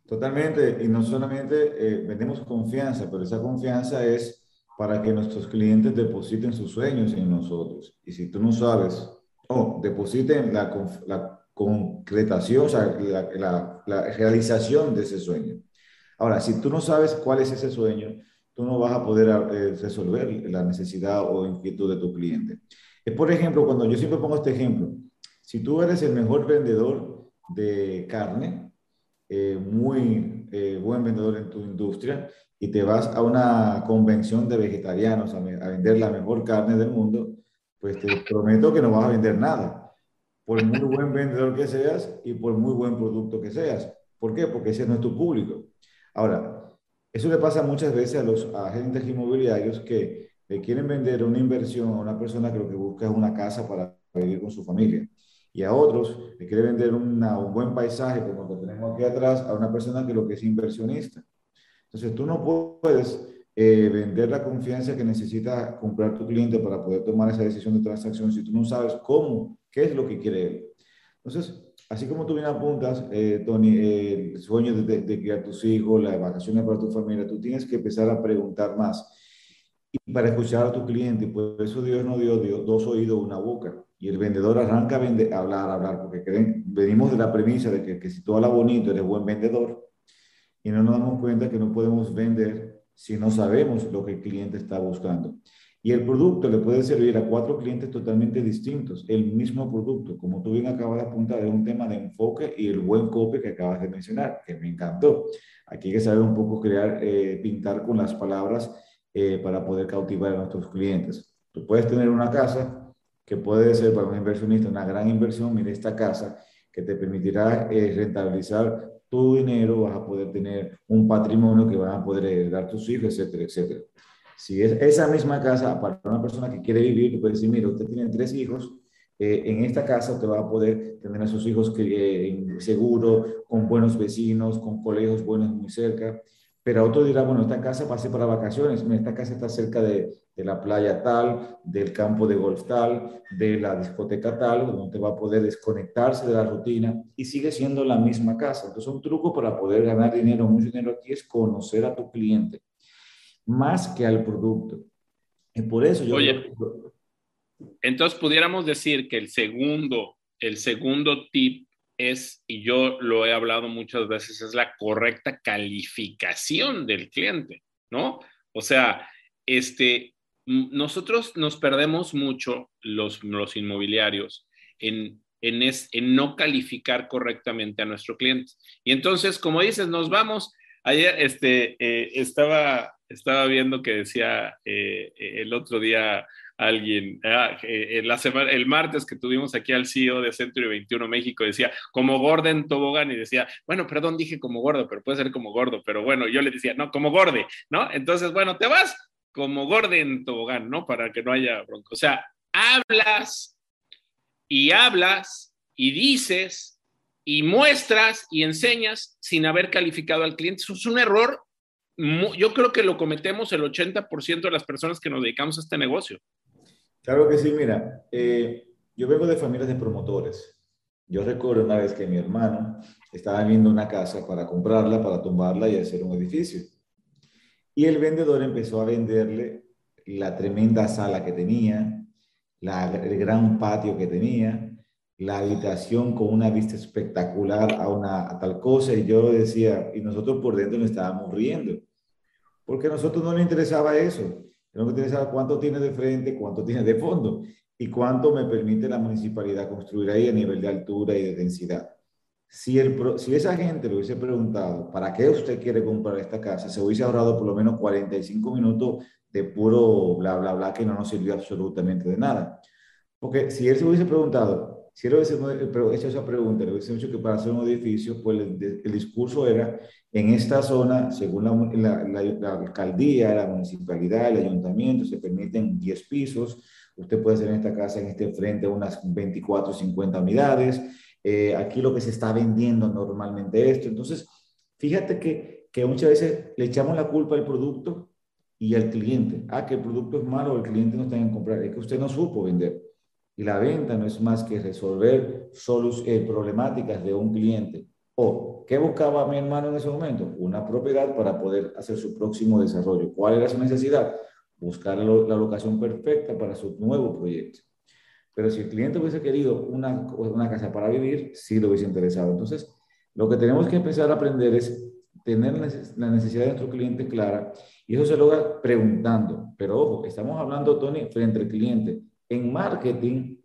S3: Totalmente, y no solamente eh, vendemos confianza, pero esa confianza es para que nuestros clientes depositen sus sueños en nosotros. Y si tú no sabes, o depositen la, concretación, o sea, la, la, realización de ese sueño. Ahora, si tú no sabes cuál es ese sueño, tú no vas a poder eh, resolver la necesidad o inquietud de tu cliente. Es, por ejemplo, cuando yo siempre pongo este ejemplo, si tú eres el mejor vendedor de carne, eh, muy eh, buen vendedor en tu industria, y te vas a una convención de vegetarianos a, vender la mejor carne del mundo, pues te prometo que no vas a vender nada, por muy buen vendedor que seas y por muy buen producto que seas. ¿Por qué? Porque ese no es tu público. Ahora, Eso le pasa muchas veces a los agentes inmobiliarios que le quieren vender una inversión a una persona que lo que busca es una casa para vivir con su familia. Y a otros le quiere vender un buen paisaje como lo que tenemos aquí atrás a una persona que lo que es inversionista. Entonces tú no puedes eh, vender la confianza que necesita comprar tu cliente para poder tomar esa decisión de transacción si tú no sabes cómo, qué es lo que quiere él. Entonces, así como tú bien apuntas, eh, Tony, el sueño de, de, criar tus hijos, las vacaciones para tu familia, tú tienes que empezar a preguntar más. Y para escuchar a tu cliente, por eso Dios no dio, dos oídos, una boca. Y el vendedor arranca a, hablar, a hablar, porque creen, venimos de la premisa de que, que si tú hablas bonito, eres buen vendedor. Y no nos damos cuenta que no podemos vender si no sabemos lo que el cliente está buscando. Y el producto le puede servir a cuatro clientes totalmente distintos, el mismo producto, como tú bien acabas de apuntar, es un tema de enfoque y el buen copy que acabas de mencionar, que me encantó. Aquí hay que saber un poco crear, eh, pintar con las palabras eh, para poder cautivar a nuestros clientes. Tú puedes tener una casa que puede ser para un inversionista una gran inversión, mire esta casa, que te permitirá eh, rentabilizar tu dinero, vas a poder tener un patrimonio que van a poder heredar tus hijos, etcétera, etcétera. Si es esa misma casa para una persona que quiere vivir, tú puedes decir, mira, usted tiene tres hijos, eh, en esta casa usted va a poder tener a sus hijos que, eh, seguro, con buenos vecinos, con colegios buenos muy cerca. Pero otro dirá, bueno, esta casa pase para vacaciones, esta casa está cerca de, de la playa tal, del campo de golf tal, de la discoteca tal, donde va a poder desconectarse de la rutina y sigue siendo la misma casa. Entonces, un truco para poder ganar dinero, mucho dinero aquí, es conocer a tu cliente más que al producto. Y por eso yo...
S2: Oye, entonces pudiéramos decir que el segundo, el segundo tip es, y yo lo he hablado muchas veces, es la correcta calificación del cliente, ¿no? O sea, este, nosotros nos perdemos mucho los, inmobiliarios en, en, en, no calificar correctamente a nuestro cliente. Y entonces, como dices, nos vamos. Ayer este, eh, estaba, estaba viendo que decía eh, el otro día alguien, ah, eh, la semana, el martes que tuvimos aquí al CEO de Century 21 México, decía como Gordon Tobogán y decía, bueno, perdón, dije como gordo, pero puede ser como gordo, pero bueno, yo le decía, no, como gorde, ¿no? Entonces, bueno, te vas como Gordon Tobogán, ¿no? Para que no haya bronco. O sea, hablas y hablas y dices y muestras y enseñas sin haber calificado al cliente. Eso es un error. Yo creo que lo cometemos el 80% de las personas que nos dedicamos a este negocio.
S3: Claro que sí, mira, eh, yo vengo de familias de promotores. Yo recuerdo una vez que mi hermano estaba viendo una casa para comprarla, para tumbarla y hacer un edificio. Y el vendedor empezó a venderle la tremenda sala que tenía, el gran patio que tenía, la habitación con una vista espectacular a una tal cosa. Y yo decía, y nosotros por dentro nos estábamos riendo, porque a nosotros no nos interesaba eso. Nos interesaba cuánto tiene de frente, cuánto tiene de fondo y cuánto me permite la municipalidad construir ahí a nivel de altura y de densidad. Si, el, si esa gente le hubiese preguntado, ¿para qué usted quiere comprar esta casa? Se hubiese ahorrado por lo menos 45 minutos de puro bla, bla, bla, que no nos sirvió absolutamente de nada. Porque si él se hubiese preguntado, si él hubiese hecho esa pregunta, le hubiese dicho que para hacer un edificio, pues el, el discurso era, en esta zona, según la, la, la, alcaldía, la municipalidad, el ayuntamiento, se permiten 10 pisos, usted puede hacer en esta casa, en este frente, unas 24 50 unidades, eh, aquí lo que se está vendiendo normalmente esto. Entonces, fíjate que, muchas veces le echamos la culpa al producto y al cliente. Ah, que el producto es malo, el cliente no está en comprar, es que usted no supo vender. Y la venta no es más que resolver solos, eh, problemáticas de un cliente. O, ¿qué buscaba mi hermano en ese momento? Una propiedad para poder hacer su próximo desarrollo. ¿Cuál era su necesidad? Buscar la locación perfecta para su nuevo proyecto. Pero si el cliente hubiese querido una, una casa para vivir, sí lo hubiese interesado. Entonces, lo que tenemos que empezar a aprender es tener la necesidad de nuestro cliente clara y eso se logra preguntando. Pero ojo, estamos hablando, Tony, frente al cliente. En marketing,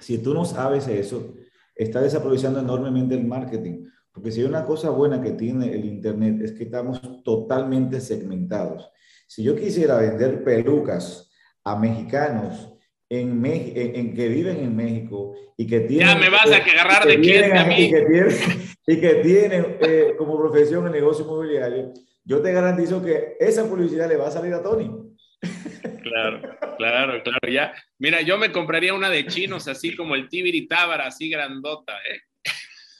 S3: si tú no sabes eso, está desaprovechando enormemente el marketing. Porque si hay una cosa buena que tiene el Internet es que estamos totalmente segmentados. Si yo quisiera vender pelucas a mexicanos en, en, que viven en México y que tienen...
S2: Ya me vas a agarrar de quién a mí.
S3: Y que tienen, y que tienen eh, como profesión el negocio inmobiliario, yo te garantizo que esa publicidad le va a salir a Tony.
S2: Claro, claro, claro. Ya, mira, yo me compraría una de chinos, así como el Tibiri Tábara, así grandota. ¿eh?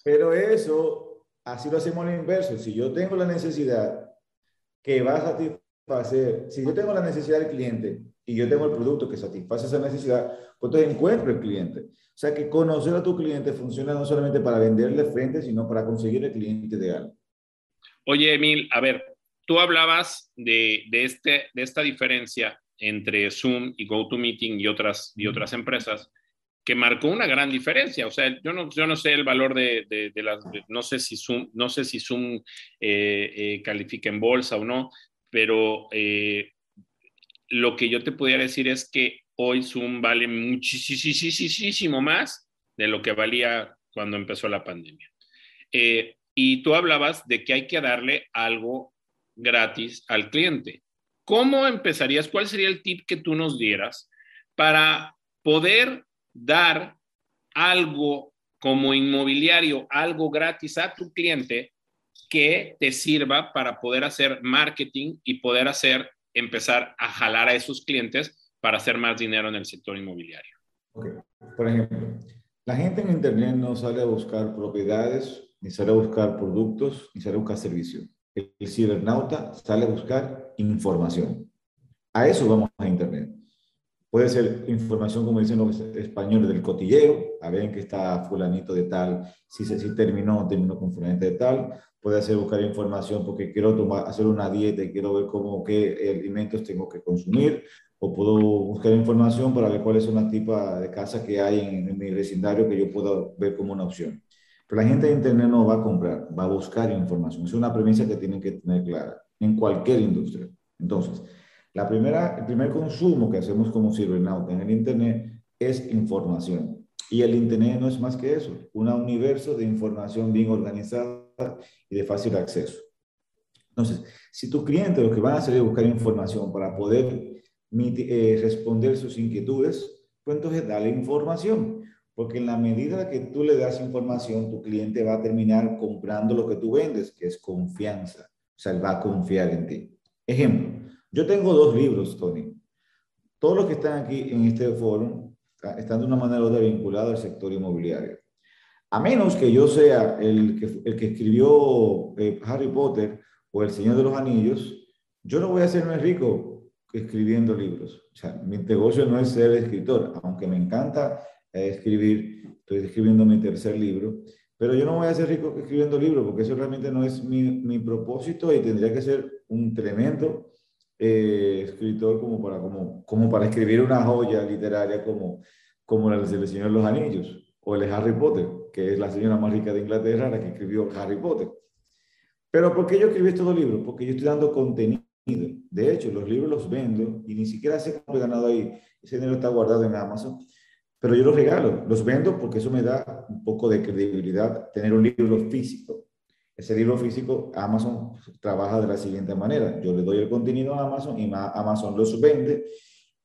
S3: Pero eso, así lo hacemos al inverso. Si yo tengo la necesidad que va a satisfacer, si yo tengo la necesidad del cliente y yo tengo el producto que satisface esa necesidad, pues entonces encuentro el cliente. O sea que conocer a tu cliente funciona no solamente para venderle frente, sino para conseguir el cliente ideal.
S2: Oye, Emil, a ver, tú hablabas de, de, este, de esta diferencia entre Zoom y GoToMeeting y otras, y otras empresas que marcó una gran diferencia. O sea, yo no, yo no sé el valor de, de, las, no sé si Zoom, no sé si Zoom eh, eh, califica en bolsa o no, pero eh, lo que yo te podría decir es que hoy Zoom vale muchísimo más de lo que valía cuando empezó la pandemia. y tú hablabas de que hay que darle algo gratis al cliente. ¿Cómo empezarías? ¿Cuál sería el tip que tú nos dieras para poder dar algo como inmobiliario, algo gratis a tu cliente que te sirva para poder hacer marketing y poder hacer, empezar a jalar a esos clientes para hacer más dinero en el sector inmobiliario.
S3: Por ejemplo, la gente en Internet no sale a buscar propiedades, ni sale a buscar productos, ni sale a buscar servicios. El cibernauta sale a buscar información. A eso vamos a Internet. Puede ser información, como dicen los españoles, del cotilleo, a ver en qué está fulanito de tal, si, si terminó, terminó con fulanito de tal. Puede ser buscar información porque quiero tomar, hacer una dieta y quiero ver cómo, qué alimentos tengo que consumir. O puedo buscar información para ver cuál es una tipa de casa que hay en, mi vecindario que yo puedo ver como una opción. Pero la gente de Internet no va a comprar, va a buscar información. Es una premisa que tienen que tener clara en cualquier industria. Entonces, la primera, el primer consumo que hacemos como cibernauta en el Internet es información. Y el Internet no es más que eso, un universo de información bien organizada y de fácil acceso. Entonces, si tu cliente lo que van a hacer es buscar información para poder eh, responder sus inquietudes, pues entonces dale información. Porque en la medida que tú le das información, tu cliente va a terminar comprando lo que tú vendes, que es confianza. O sea, él va a confiar en ti. Ejemplo, yo tengo dos libros, Tony. Todos los que están aquí en este foro están de una manera u otra vinculados al sector inmobiliario. A menos que yo sea el que, escribió eh, Harry Potter o El Señor de los Anillos, yo no voy a ser más rico escribiendo libros. O sea, mi negocio no es ser escritor, aunque me encanta eh, escribir, estoy escribiendo mi tercer libro, pero yo no voy a ser rico escribiendo libros porque eso realmente no es mi propósito y tendría que ser un tremendo eh, escritor como para, como, como para escribir una joya literaria como, como la del Señor de los Anillos o el de Harry Potter, que es la señora más rica de Inglaterra la que escribió Harry Potter. Pero ¿por qué yo escribí estos dos libros? Porque yo estoy dando contenido. De hecho, los libros los vendo y ni siquiera sé cómo he ganado ahí. Ese dinero está guardado en Amazon. Pero yo los regalo, los vendo porque eso me da un poco de credibilidad tener un libro físico. Ese libro físico, Amazon trabaja de la siguiente manera. Yo le doy el contenido a Amazon y Amazon los vende,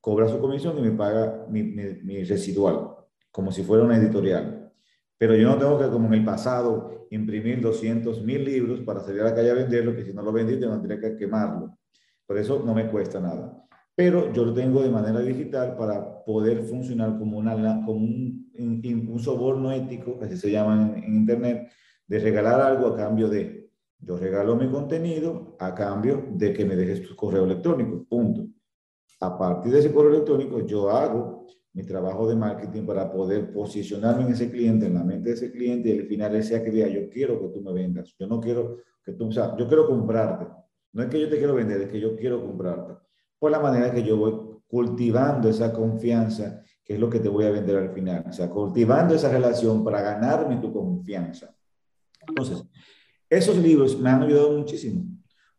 S3: cobra su comisión y me paga mi, residual, como si fuera una editorial. Pero yo no tengo que, como en el pasado, imprimir 200 mil libros para salir a la calle a venderlo, que si no lo vendí, tendría que quemarlo. Por eso no me cuesta nada. Pero yo lo tengo de manera digital para poder funcionar como, una, como un, un, soborno ético, así se llama en Internet, de regalar algo a cambio de, yo regalo mi contenido a cambio de que me dejes tu correo electrónico, punto. A partir de ese correo electrónico, yo hago mi trabajo de marketing para poder posicionarme en ese cliente, en la mente de ese cliente y al final él sea que diga, yo quiero que tú me vendas, yo no quiero que tú, o sea, yo quiero comprarte. No es que yo te quiero vender, es que yo quiero comprarte. Por la manera que yo voy cultivando esa confianza, que es lo que te voy a vender al final. O sea, cultivando esa relación para ganarme tu confianza. Entonces, esos libros me han ayudado muchísimo.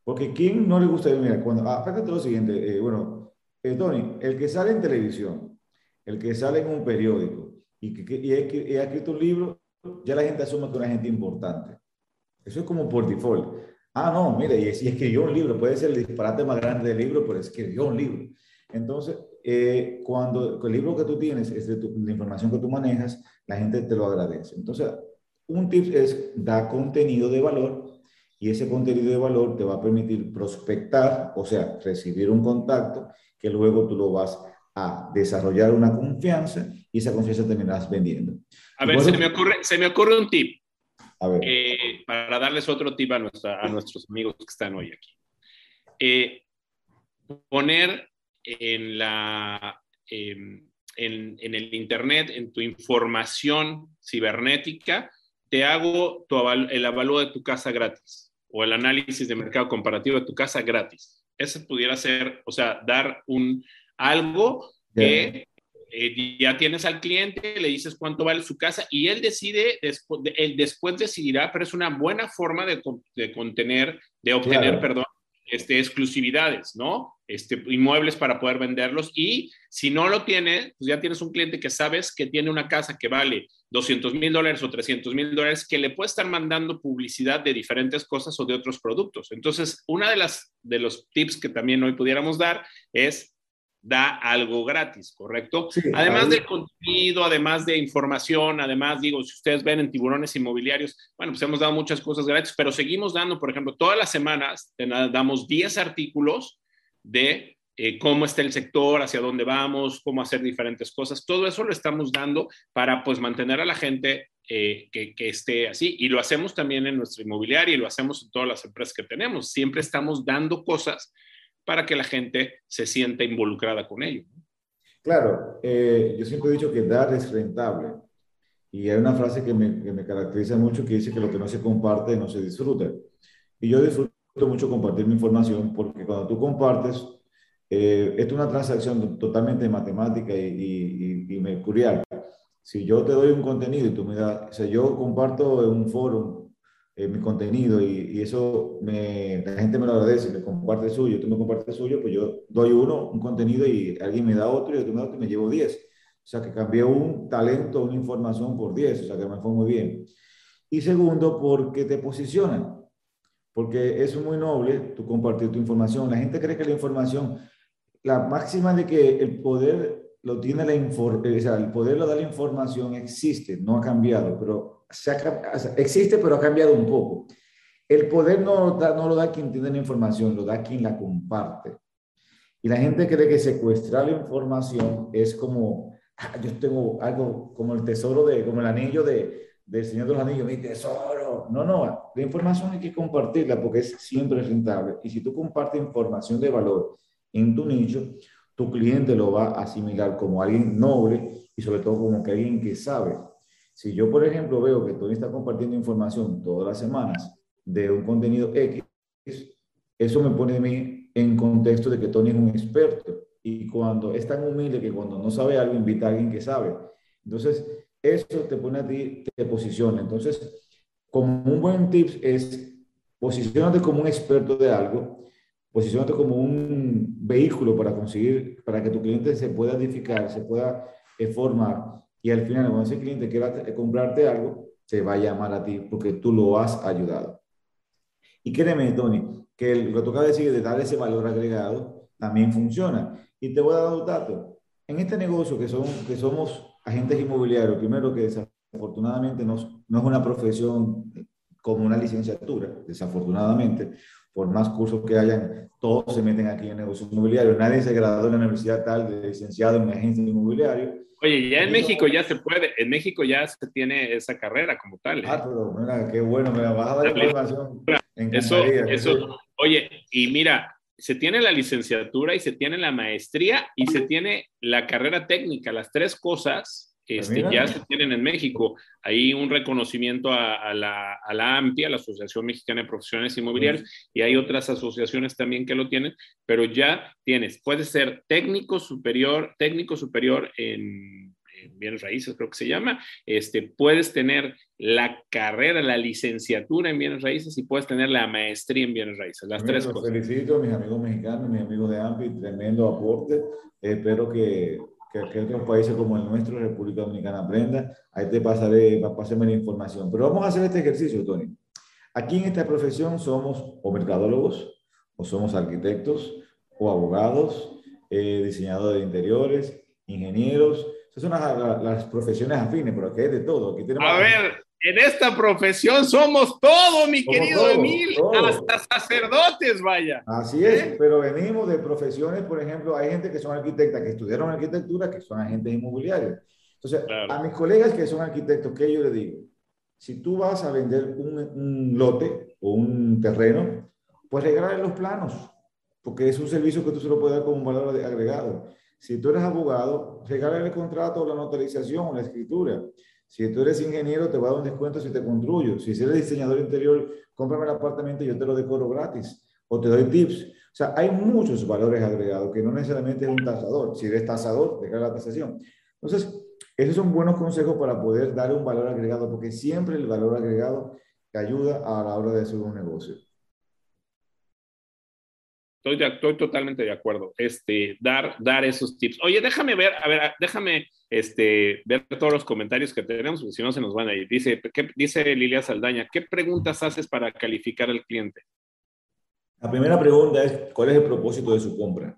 S3: Porque ¿quién no le gusta? Mira, cuando, ah, fíjate lo siguiente, eh, bueno, eh, Tony, el que sale en televisión, el que sale en un periódico y que y, ha escrito un libro, ya la gente asume que es una gente importante. Eso es como por default. Ah, no, mire, y, y escribió un libro, puede ser el disparate más grande del libro, pero escribió un libro. Entonces, eh, cuando el libro que tú tienes es de, tu, de, información que tú manejas, la gente te lo agradece. Entonces, un tip es dar contenido de valor y ese contenido de valor te va a permitir prospectar, o sea, recibir un contacto que luego tú lo vas a desarrollar una confianza y esa confianza terminarás vendiendo.
S2: A ver, se me, ocurre, se me ocurre un tip. A ver. Eh, para darles otro tip a, nuestra, a nuestros amigos que están hoy aquí. Eh, poner en, la, em, en, en, el Internet, en tu información cibernética, te hago tu el avalúo de tu casa gratis o el análisis de mercado comparativo de tu casa gratis. Ese pudiera ser, o sea, dar un algo que eh, ya tienes al cliente, le dices cuánto vale su casa y él decide, después, él después decidirá, pero es una buena forma de, de contener, de obtener, perdón, este, exclusividades, ¿no? Este, inmuebles para poder venderlos y si no lo tiene, pues ya tienes un cliente que sabes que tiene una casa que vale 200 mil dólares o 300 mil dólares que le puede estar mandando publicidad de diferentes cosas o de otros productos. Entonces, una de las de los tips que también hoy pudiéramos dar es da algo gratis, ¿correcto? además del contenido, además de información, además, digo, si ustedes ven en tiburones inmobiliarios, bueno, pues hemos dado muchas cosas gratis, pero seguimos dando, por ejemplo, todas las semanas damos 10 artículos de eh, cómo está el sector, hacia dónde vamos, cómo hacer diferentes cosas. Todo eso lo estamos dando para pues mantener a la gente eh, que, que, esté así. Y lo hacemos también en nuestra inmobiliaria y lo hacemos en todas las empresas que tenemos. Siempre estamos dando cosas para que la gente se sienta involucrada con ello.
S3: Claro, eh, yo siempre he dicho que dar es rentable. Y hay una frase que me, que me caracteriza mucho que dice que lo que no se comparte no se disfruta. Y yo disfruto mucho compartir mi información porque cuando tú compartes, eh, es una transacción totalmente matemática y, y, y, mercurial. Si yo te doy un contenido y tú me das, o sea, yo comparto en un foro eh, mi contenido y, y, eso me, la gente me lo agradece, me comparte el suyo, tú me compartes el suyo, pues yo doy uno, un contenido y alguien me da otro y otro me da otro y me llevo 10. O sea, que cambié un talento, una información por 10, o sea, que me fue muy bien. Y segundo, porque te posicionan, porque es muy noble tú compartir tu información. La gente cree que la información, la máxima de que el poder lo tiene la información, o sea, el poder lo da la información existe, no ha cambiado, pero se existe, pero ha cambiado un poco. El poder no, no lo da quien tiene la información, lo da quien la comparte. Y la gente cree que secuestrar la información es como, ah, yo tengo algo como el tesoro de, como el anillo de, del Señor de los Anillos, mi tesoro. No, no, la información hay que compartirla porque es siempre rentable. Y si tú compartes información de valor en tu nicho, tu cliente lo va a asimilar como alguien noble y sobre todo como alguien que sabe. Si yo, por ejemplo, veo que Tony está compartiendo información todas las semanas de un contenido X, eso me pone a mí en contexto de que Tony es un experto. Y cuando es tan humilde que cuando no sabe algo, invita a alguien que sabe. Entonces, eso te pone a ti, te posiciona. Entonces, como un buen tip es posicionarte como un experto de algo posicionarte como un vehículo para conseguir, para que tu cliente se pueda edificar, se pueda eh, formar y al final cuando ese cliente quiera comprarte algo, te va a llamar a ti porque tú lo has ayudado. Y créeme, Tony, que lo que toca decir de dar ese valor agregado también funciona. Y te voy a dar un dato. En este negocio que, son, que somos agentes inmobiliarios, primero que desafortunadamente no, no es una profesión como una licenciatura, desafortunadamente, por más cursos que hayan, todos se meten aquí en negocio inmobiliario. Nadie se graduó en la universidad tal de licenciado en agencia inmobiliario.
S2: Oye, ya en México ya se puede, en México ya se tiene esa carrera como tal. ¿eh?
S3: Ah, pero mira, qué bueno, me vas a dar información.
S2: Eso, eso, oye, y mira, se tiene la licenciatura y se tiene la maestría y se tiene la carrera técnica, las tres cosas este, ya se tienen en México. Hay un reconocimiento a, la, a, la, AMPI, a la Asociación Mexicana de Profesiones Inmobiliarias, y hay otras asociaciones también que lo tienen, pero ya tienes, puedes ser técnico superior, técnico superior en, bienes raíces, creo que se llama, este, puedes tener la carrera, la licenciatura en bienes raíces y puedes tener la maestría en bienes raíces, las tres cosas.
S3: Felicito a mis amigos mexicanos, mis amigos de AMPI, tremendo aporte. Espero que que, que, otros países como el nuestro, República Dominicana, aprenda. Ahí te pasaré, pasarme la información. Pero vamos a hacer este ejercicio, Tony. Aquí en esta profesión somos o mercadólogos, o somos arquitectos, o abogados, eh, diseñadores de interiores, ingenieros. Esas son las, las, profesiones afines, pero aquí hay de todo. Aquí
S2: tenemos... A ver, en esta profesión somos todo, mi querido Emil, hasta sacerdotes, vaya.
S3: Así es, ¿Eh? pero venimos de profesiones, por ejemplo, hay gente que son arquitectas, que estudiaron arquitectura, que son agentes inmobiliarios. Entonces, a mis colegas que son arquitectos, ¿qué yo les digo? Si tú vas a vender un, un lote o un terreno, pues regálale los planos, porque es un servicio que tú se lo puedes dar como un valor agregado. Si tú eres abogado, regálale el contrato o la notarización o la escritura. Si tú eres ingeniero, te voy a dar un descuento si te construyo. Si eres diseñador interior, cómprame el apartamento y yo te lo decoro gratis. O te doy tips. O sea, hay muchos valores agregados que no necesariamente es un tasador. Si eres tasador, deja la tasación. Entonces, esos son buenos consejos para poder dar un valor agregado, porque siempre el valor agregado te ayuda a la hora de hacer un negocio.
S2: Estoy, estoy totalmente de acuerdo. Este, dar, dar esos tips. Oye, déjame ver, a ver, déjame este, ver todos los comentarios que tenemos, si no se nos van a ir. Dice, ¿qué, dice Lilia Saldaña, ¿qué preguntas haces para calificar al cliente?
S3: La primera pregunta es, ¿cuál es el propósito de su compra?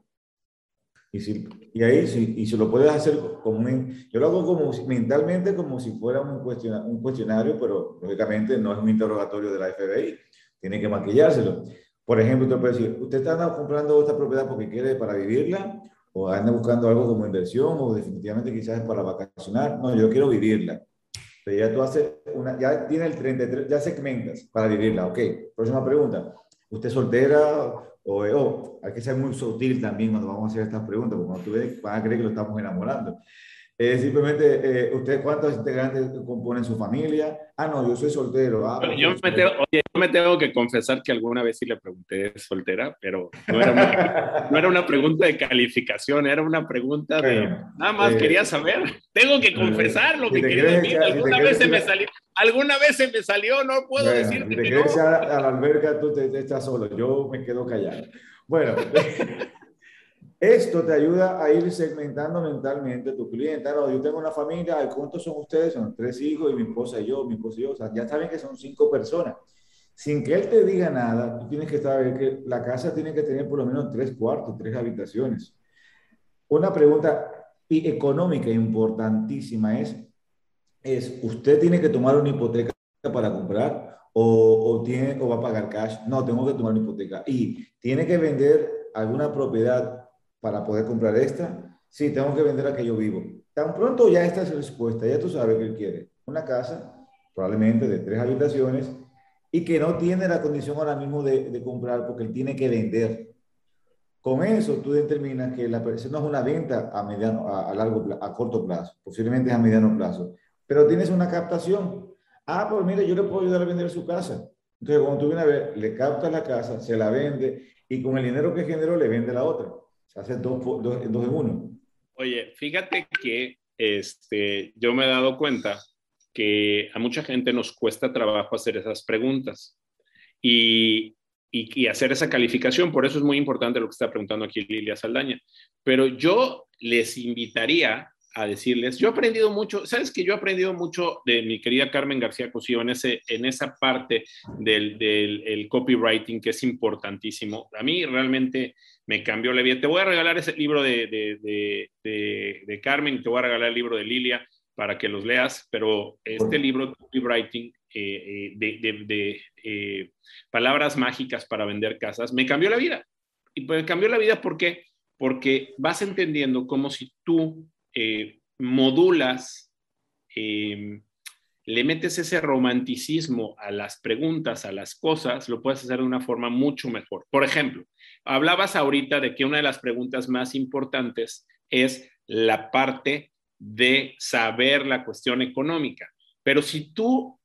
S3: Y, si, y ahí, si, y se lo puedes hacer como un, yo lo hago como mentalmente como si fuera un cuestionario, un cuestionario, pero lógicamente no es un interrogatorio de la FBI, tiene que maquillárselo. Por ejemplo, usted puede decir, ¿usted está comprando esta propiedad porque quiere para vivirla? ¿O anda buscando algo como inversión? ¿O definitivamente quizás es para vacacionar? No, yo quiero vivirla. Pero ya tú haces una, ya tiene el 33, ya segmentas para vivirla. Ok, próxima pregunta. ¿Usted es soltera? O, oh, hay que ser muy sutil también cuando vamos a hacer estas preguntas, porque cuando tú ves, van a creer que lo estamos enamorando. Eh, simplemente, eh, ¿usted cuántos integrantes componen su familia? Ah, no, yo soy soltero. Ah,
S2: yo, me tengo, oye, yo me tengo que confesar que alguna vez sí le pregunté soltera, pero no era una, no era una pregunta de calificación, era una pregunta de nada más eh, quería saber. Tengo que confesarlo, mi querido alguna vez se me salió. Alguna vez se me salió, no puedo decir
S3: decirte si te que no. A, a la alberca, tú te, te estás solo. Yo me quedo callado. Bueno. Esto te ayuda a ir segmentando mentalmente a tu cliente. No, yo tengo una familia, ¿cuántos son ustedes? Son tres hijos y mi esposa y yo, mi esposa y yo. O sea, ya saben que son cinco personas. Sin que él te diga nada, tú tienes que saber que la casa tiene que tener por lo menos tres cuartos, tres habitaciones. Una pregunta económica importantísima es, es ¿usted tiene que tomar una hipoteca para comprar o, tiene, o va a pagar cash? No, tengo que tomar una hipoteca. Y tiene que vender alguna propiedad para poder comprar esta? Sí, tengo que vender la que yo vivo. Tan pronto ya esta es respuesta, ya tú sabes que él quiere. Una casa, probablemente de tres habitaciones, y que no tiene la condición ahora mismo de, comprar porque él tiene que vender. Con eso tú determinas que la persona no es una venta a mediano, a, largo, a corto plazo, posiblemente es a mediano plazo, pero tienes una captación. Ah, pues mire, yo le puedo ayudar a vender su casa. Entonces, cuando tú vienes a ver, le captas la casa, se la vende y con el dinero que generó le vende la otra. Se hace dos, dos, en uno.
S2: Oye, fíjate que este, yo me he dado cuenta que a mucha gente nos cuesta trabajo hacer esas preguntas y, y, y, hacer esa calificación. Por eso es muy importante lo que está preguntando aquí Lilia Saldaña. Pero yo les invitaría a decirles, yo he aprendido mucho, sabes que yo he aprendido mucho de mi querida Carmen García Cosío en, ese, en esa parte del, del el copywriting que es importantísimo. A mí realmente me cambió la vida. Te voy a regalar ese libro de, de, de, Carmen, te voy a regalar el libro de Lilia para que los leas, pero este libro de copywriting eh, eh, de, eh, palabras mágicas para vender casas me cambió la vida. Y pues cambió la vida ¿por qué? Porque vas entendiendo como si tú eh, modulas, eh, le metes ese romanticismo a las preguntas, a las cosas, lo puedes hacer de una forma mucho mejor. Por ejemplo, hablabas ahorita de que una de las preguntas más importantes es la parte de saber la cuestión económica. Pero si tú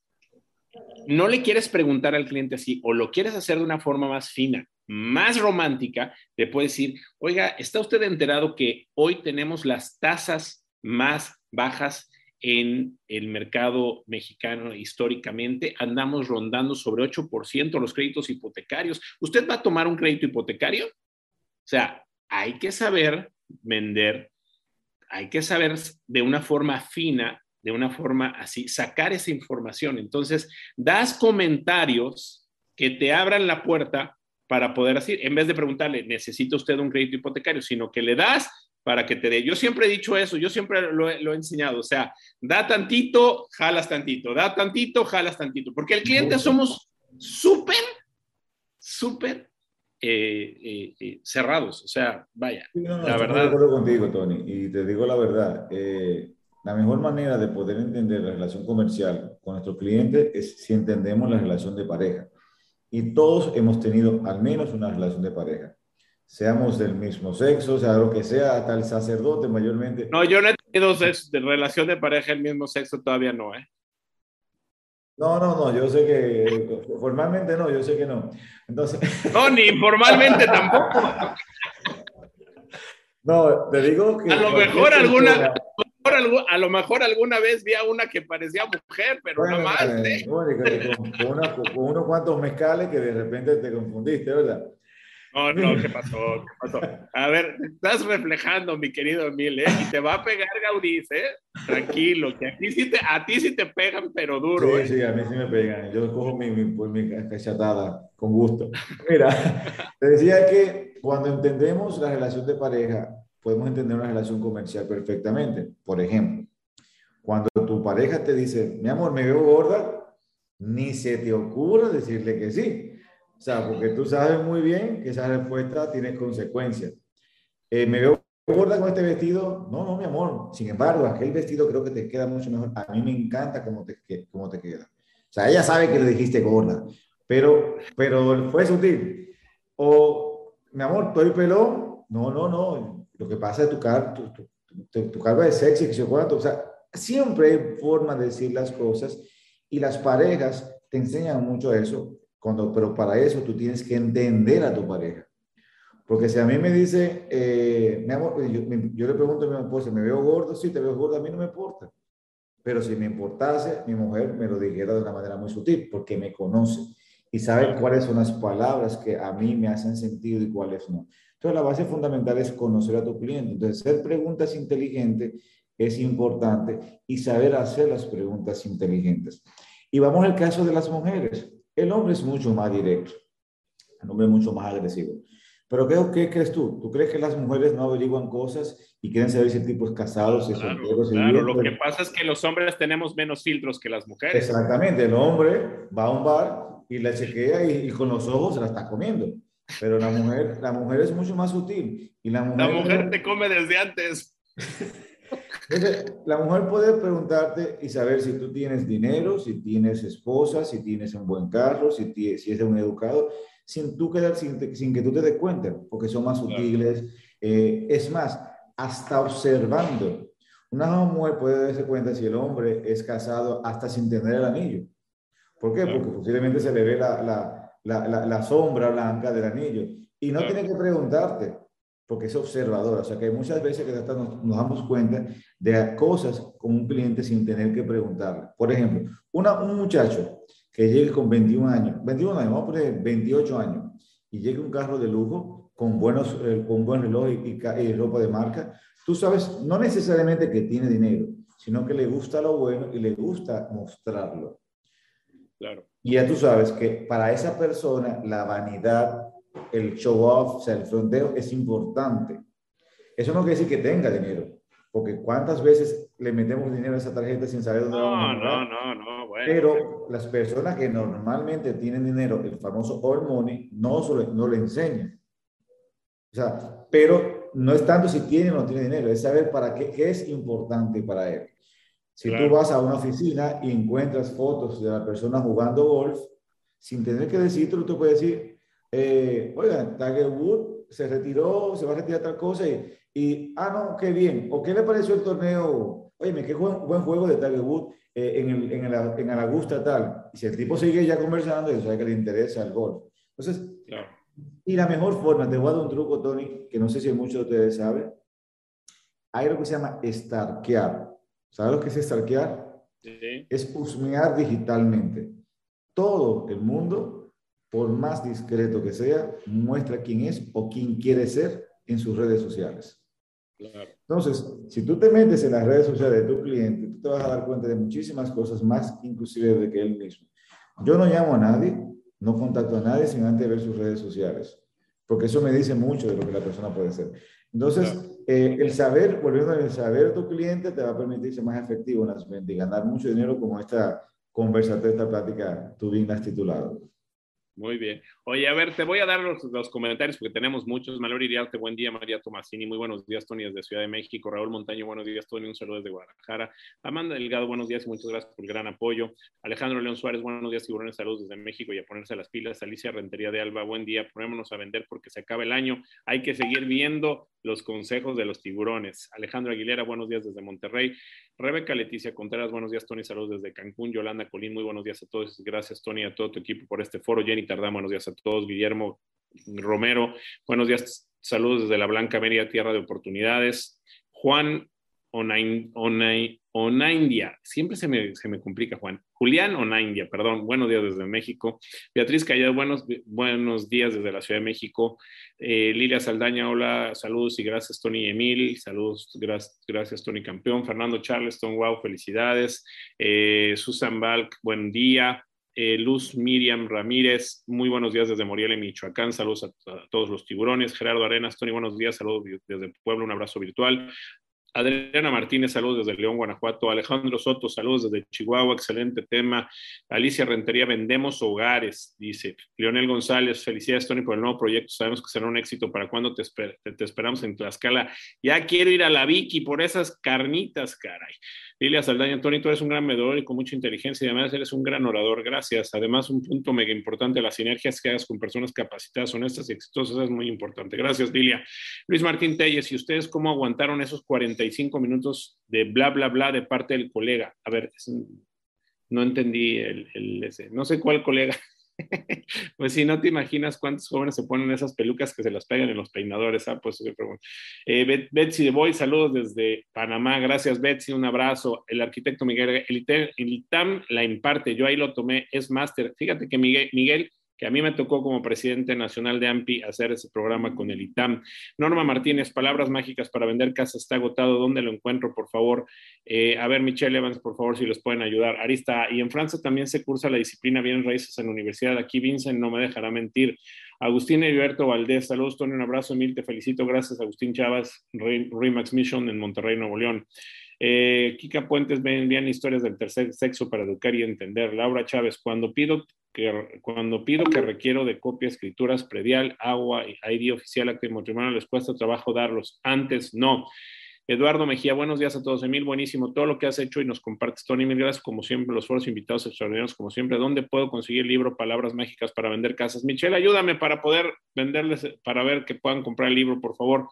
S2: no le quieres preguntar al cliente así o lo quieres hacer de una forma más fina, más romántica, le puedes decir, oiga, ¿está usted enterado que hoy tenemos las tasas más bajas en el mercado mexicano históricamente? Andamos rondando sobre 8% los créditos hipotecarios. ¿Usted va a tomar un crédito hipotecario? O sea, hay que saber vender, hay que saber de una forma fina, de una forma así, sacar esa información. Entonces, das comentarios que te abran la puerta para poder decir, en vez de preguntarle, ¿necesita usted un crédito hipotecario? Sino que le das para que te dé. Yo siempre he dicho eso, yo siempre lo, he enseñado, o sea, da tantito, jalas tantito, da tantito, jalas tantito, porque el cliente somos súper, súper eh, eh, eh, cerrados, o sea, vaya,
S3: la verdad. de acuerdo contigo, Tony, y te digo la verdad, la mejor manera de poder entender la relación comercial con nuestro cliente es si entendemos la relación de pareja. Y todos hemos tenido al menos una relación de pareja seamos del mismo sexo, sea lo que sea, hasta el sacerdote mayormente.
S2: No, yo no he tenido sexo, de relación de pareja del mismo sexo todavía no, ¿eh?
S3: No, no, no, yo sé que formalmente no, yo sé que no. Entonces.
S2: No, ni informalmente tampoco.
S3: No, te digo que.
S2: A lo mejor alguna. A lo mejor alguna vez vi a una que parecía mujer, pero no más. ¿eh?
S3: con, con unos cuantos mezcales que de repente te confundiste, ¿verdad?
S2: No, no, ¿qué pasó? ¿Qué pasó? A ver, estás reflejando, mi querido Emil, ¿eh? Y te va a pegar Gaudís, ¿eh? Tranquilo, que a ti sí te, a ti sí te pegan, pero duro.
S3: Sí, ¿eh? sí, a mí sí me pegan. Yo cojo mi, mi, pues, mi cachatada con gusto. Mira, te decía que cuando entendemos la relación de pareja, podemos entender una relación comercial perfectamente. Por ejemplo, cuando tu pareja te dice, mi amor, me veo gorda, ni se te ocurra decirle que sí o sea, porque tú sabes muy bien que esa respuesta tiene consecuencias. Eh, ¿Me veo gorda con este vestido? No, no, mi amor. Sin embargo, aquel vestido creo que te queda mucho mejor. A mí me encanta cómo te, cómo te queda. O sea, ella sabe que le dijiste gorda, pero, pero fue sutil. O, mi amor, ¿estoy pelón? No, no, no. Lo que pasa es tu cara, tu, tu, tu, cara es sexy, que se O sea, siempre hay forma de decir las cosas y las parejas te enseñan mucho eso cuando, pero para eso tú tienes que entender a tu pareja. Porque si a mí me dice, eh, mi amor, yo, yo, le pregunto a mi esposa, ¿me veo gordo? Sí, te veo gordo, a mí no me importa. Pero si me importase, mi mujer me lo dijera de una manera muy sutil, porque me conoce y sabe cuáles son las palabras que a mí me hacen sentido y cuáles no. Entonces, la base fundamental es conocer a tu cliente. Entonces, hacer preguntas inteligentes es importante y saber hacer las preguntas inteligentes. Y vamos al caso de las mujeres. El hombre es mucho más directo, el hombre es mucho más agresivo. Pero ¿qué, ¿qué crees tú? ¿Tú crees que las mujeres no averiguan cosas y quieren saber si el tipo es casado, si es
S2: claro, Claro, lo que pasa es que los hombres tenemos menos filtros que las mujeres.
S3: Exactamente, el hombre va a un bar y la chequea y, con los ojos se la está comiendo. Pero la mujer, la mujer es mucho más sutil. Y la mujer,
S2: la mujer te come desde antes.
S3: la mujer puede preguntarte y saber si tú tienes dinero, si tienes esposa, si tienes un buen carro, si, si es un educado, sin, tú quedar, sin, sin, que tú te des cuenta, porque son más sutiles. Eh, es más, hasta observando. Una mujer puede darse cuenta si el hombre es casado hasta sin tener el anillo. ¿Por qué? Porque posiblemente se le ve la, la, la, la sombra blanca del anillo. Y no tiene que preguntarte, porque es observadora. O sea que muchas veces que nos, nos, damos cuenta de cosas con un cliente sin tener que preguntarle. Por ejemplo, una, un muchacho que llegue con 21 años, 21 años, vamos a poner 28 años, y llegue un carro de lujo con, buenos, eh, con buen reloj y, y, ropa de marca, tú sabes, no necesariamente que tiene dinero, sino que le gusta lo bueno y le gusta mostrarlo.
S2: Claro.
S3: Y ya tú sabes que para esa persona la vanidad el show off, o sea, el fronteo es importante. Eso no quiere decir que tenga dinero, porque cuántas veces le metemos dinero a esa tarjeta sin saber dónde
S2: no, vamos a No, no, no, bueno.
S3: Pero las personas que normalmente tienen dinero, el famoso all money, no, solo, no le enseñan. O sea, pero no es tanto si tiene o no tiene dinero, es saber para qué, qué es importante para él. Si tú vas a una oficina y encuentras fotos de la persona jugando golf, sin tener que decirlo, tú puedes decir, eh, oigan, Tiger Wood se retiró, se va a retirar tal cosa y, y, ah, no, qué bien. ¿O qué le pareció el torneo? Oye, qué buen, buen juego de Tiger Wood eh, en, el, en, el, en el Augusta tal. Y si el tipo sigue ya conversando, eso sabe que le interesa el golf. Entonces, y la mejor forma, te voy a dar un truco, Tony, que no sé si muchos de ustedes saben. Hay algo que se llama starkear. ¿Sabes lo que es starkear?
S2: Sí.
S3: Es husmear digitalmente. Todo el mundo por más discreto que sea, muestra quién es o quién quiere ser en sus redes sociales. Entonces, si tú te metes en las redes sociales de tu cliente, tú te vas a dar cuenta de muchísimas cosas más, inclusive de que él mismo. Yo no llamo a nadie, no contacto a nadie sin antes ver sus redes sociales. porque eso me dice mucho de lo que la persona puede hacer. Entonces, eh, el saber, volviendo al saber tu cliente, te va a permitir ser más efectivo en las ventas y ganar mucho dinero como esta conversación, esta plática tú bien titulado.
S2: Muy bien. Oye, a ver, te voy a dar los, comentarios porque tenemos muchos. Malor Iriarte, buen día. María Tomasini, muy buenos días. Tony desde Ciudad de México. Raúl Montaño, buenos días. Tony, un saludo desde Guadalajara. Amanda Delgado, buenos días y muchas gracias por el gran apoyo. Alejandro León Suárez, buenos días. Tiburones, saludos desde México y a ponerse las pilas. Alicia Rentería de Alba, buen día. Ponémonos a vender porque se acaba el año. Hay que seguir viendo los consejos de los tiburones. Alejandro Aguilera, buenos días desde Monterrey. Rebeca Leticia Contreras, buenos días, Tony. Saludos desde Cancún. Yolanda Colín, muy buenos días a todos. Gracias, Tony, a todo tu equipo por este foro. Jenny Tardá, buenos días a todos. Guillermo Romero, buenos días. Saludos desde la Blanca Media, Tierra de Oportunidades. Juan Onaindia, siempre se me, se me complica, Juan. Julián Onaindia, perdón, buenos días desde México. Beatriz Callado, buenos, buenos días desde la Ciudad de México. Eh, Lilia Saldaña, hola, saludos y gracias, Tony Emil. Saludos, gracias, gracias Tony Campeón. Fernando Charleston, wow, felicidades. Eh, Susan Balk, buen día. Eh, Luz Miriam Ramírez, muy buenos días desde Morelia, Michoacán, saludos a, todos los tiburones. Gerardo Arenas, Tony, buenos días, saludos desde Puebla, un abrazo virtual. Adriana Martínez, saludos desde León, Guanajuato. Alejandro Soto, saludos desde Chihuahua, excelente tema. Alicia Rentería, vendemos hogares, dice. Leonel González, felicidades, Tony, por el nuevo proyecto. Sabemos que será un éxito. ¿Para cuándo te, te esperamos en Tlaxcala? Ya quiero ir a la Vicky por esas carnitas, caray. Lilia Saldaña, Tony, tú eres un gran medidor y con mucha inteligencia y además eres un gran orador. Gracias. Además, un punto mega importante, las sinergias que hagas con personas capacitadas, honestas y exitosas es muy importante. Gracias, Lilia. Luis Martín Telles, ¿y ustedes cómo aguantaron esos 45 minutos de bla, bla, bla de parte del colega? A ver, no entendí el no sé cuál colega. pues si no te imaginas cuántos jóvenes se ponen esas pelucas que se las pegan en los peinadores. Ah, pues eh, Betsy de Boy, saludos desde Panamá. Gracias, Betsy. Un abrazo. El arquitecto Miguel, el, el ITAM la imparte. Yo ahí lo tomé, es máster. Fíjate que Miguel que a mí me tocó como presidente nacional de AMPI hacer ese programa con el ITAM. Norma Martínez, palabras mágicas para vender casa está agotado. ¿Dónde lo encuentro, por favor? Eh, a ver, Michelle Evans, por favor, si les pueden ayudar. Arista, y en Francia también se cursa la disciplina bien raíces en la universidad. Aquí Vincent no me dejará mentir. Agustín Heriberto Valdés, saludos, Tony, un abrazo, Emil, te felicito. Gracias, Agustín Chavas, Remax Mission en Monterrey, Nuevo León. Eh, Kika Puentes, ven bien historias del tercer sexo para educar y entender. Laura Chávez, cuando pido que, cuando pido que requiero de copia, escrituras, predial, agua, ID oficial, acto de matrimonio, les cuesta trabajo darlos. Antes no. Eduardo Mejía, buenos días a todos. Emil, buenísimo todo lo que has hecho y nos compartes. Tony, mil gracias como siempre. Los foros invitados extraordinarios como siempre. ¿Dónde puedo conseguir el libro Palabras Mágicas para vender casas? Michelle, ayúdame para poder venderles, para ver que puedan comprar el libro, por favor.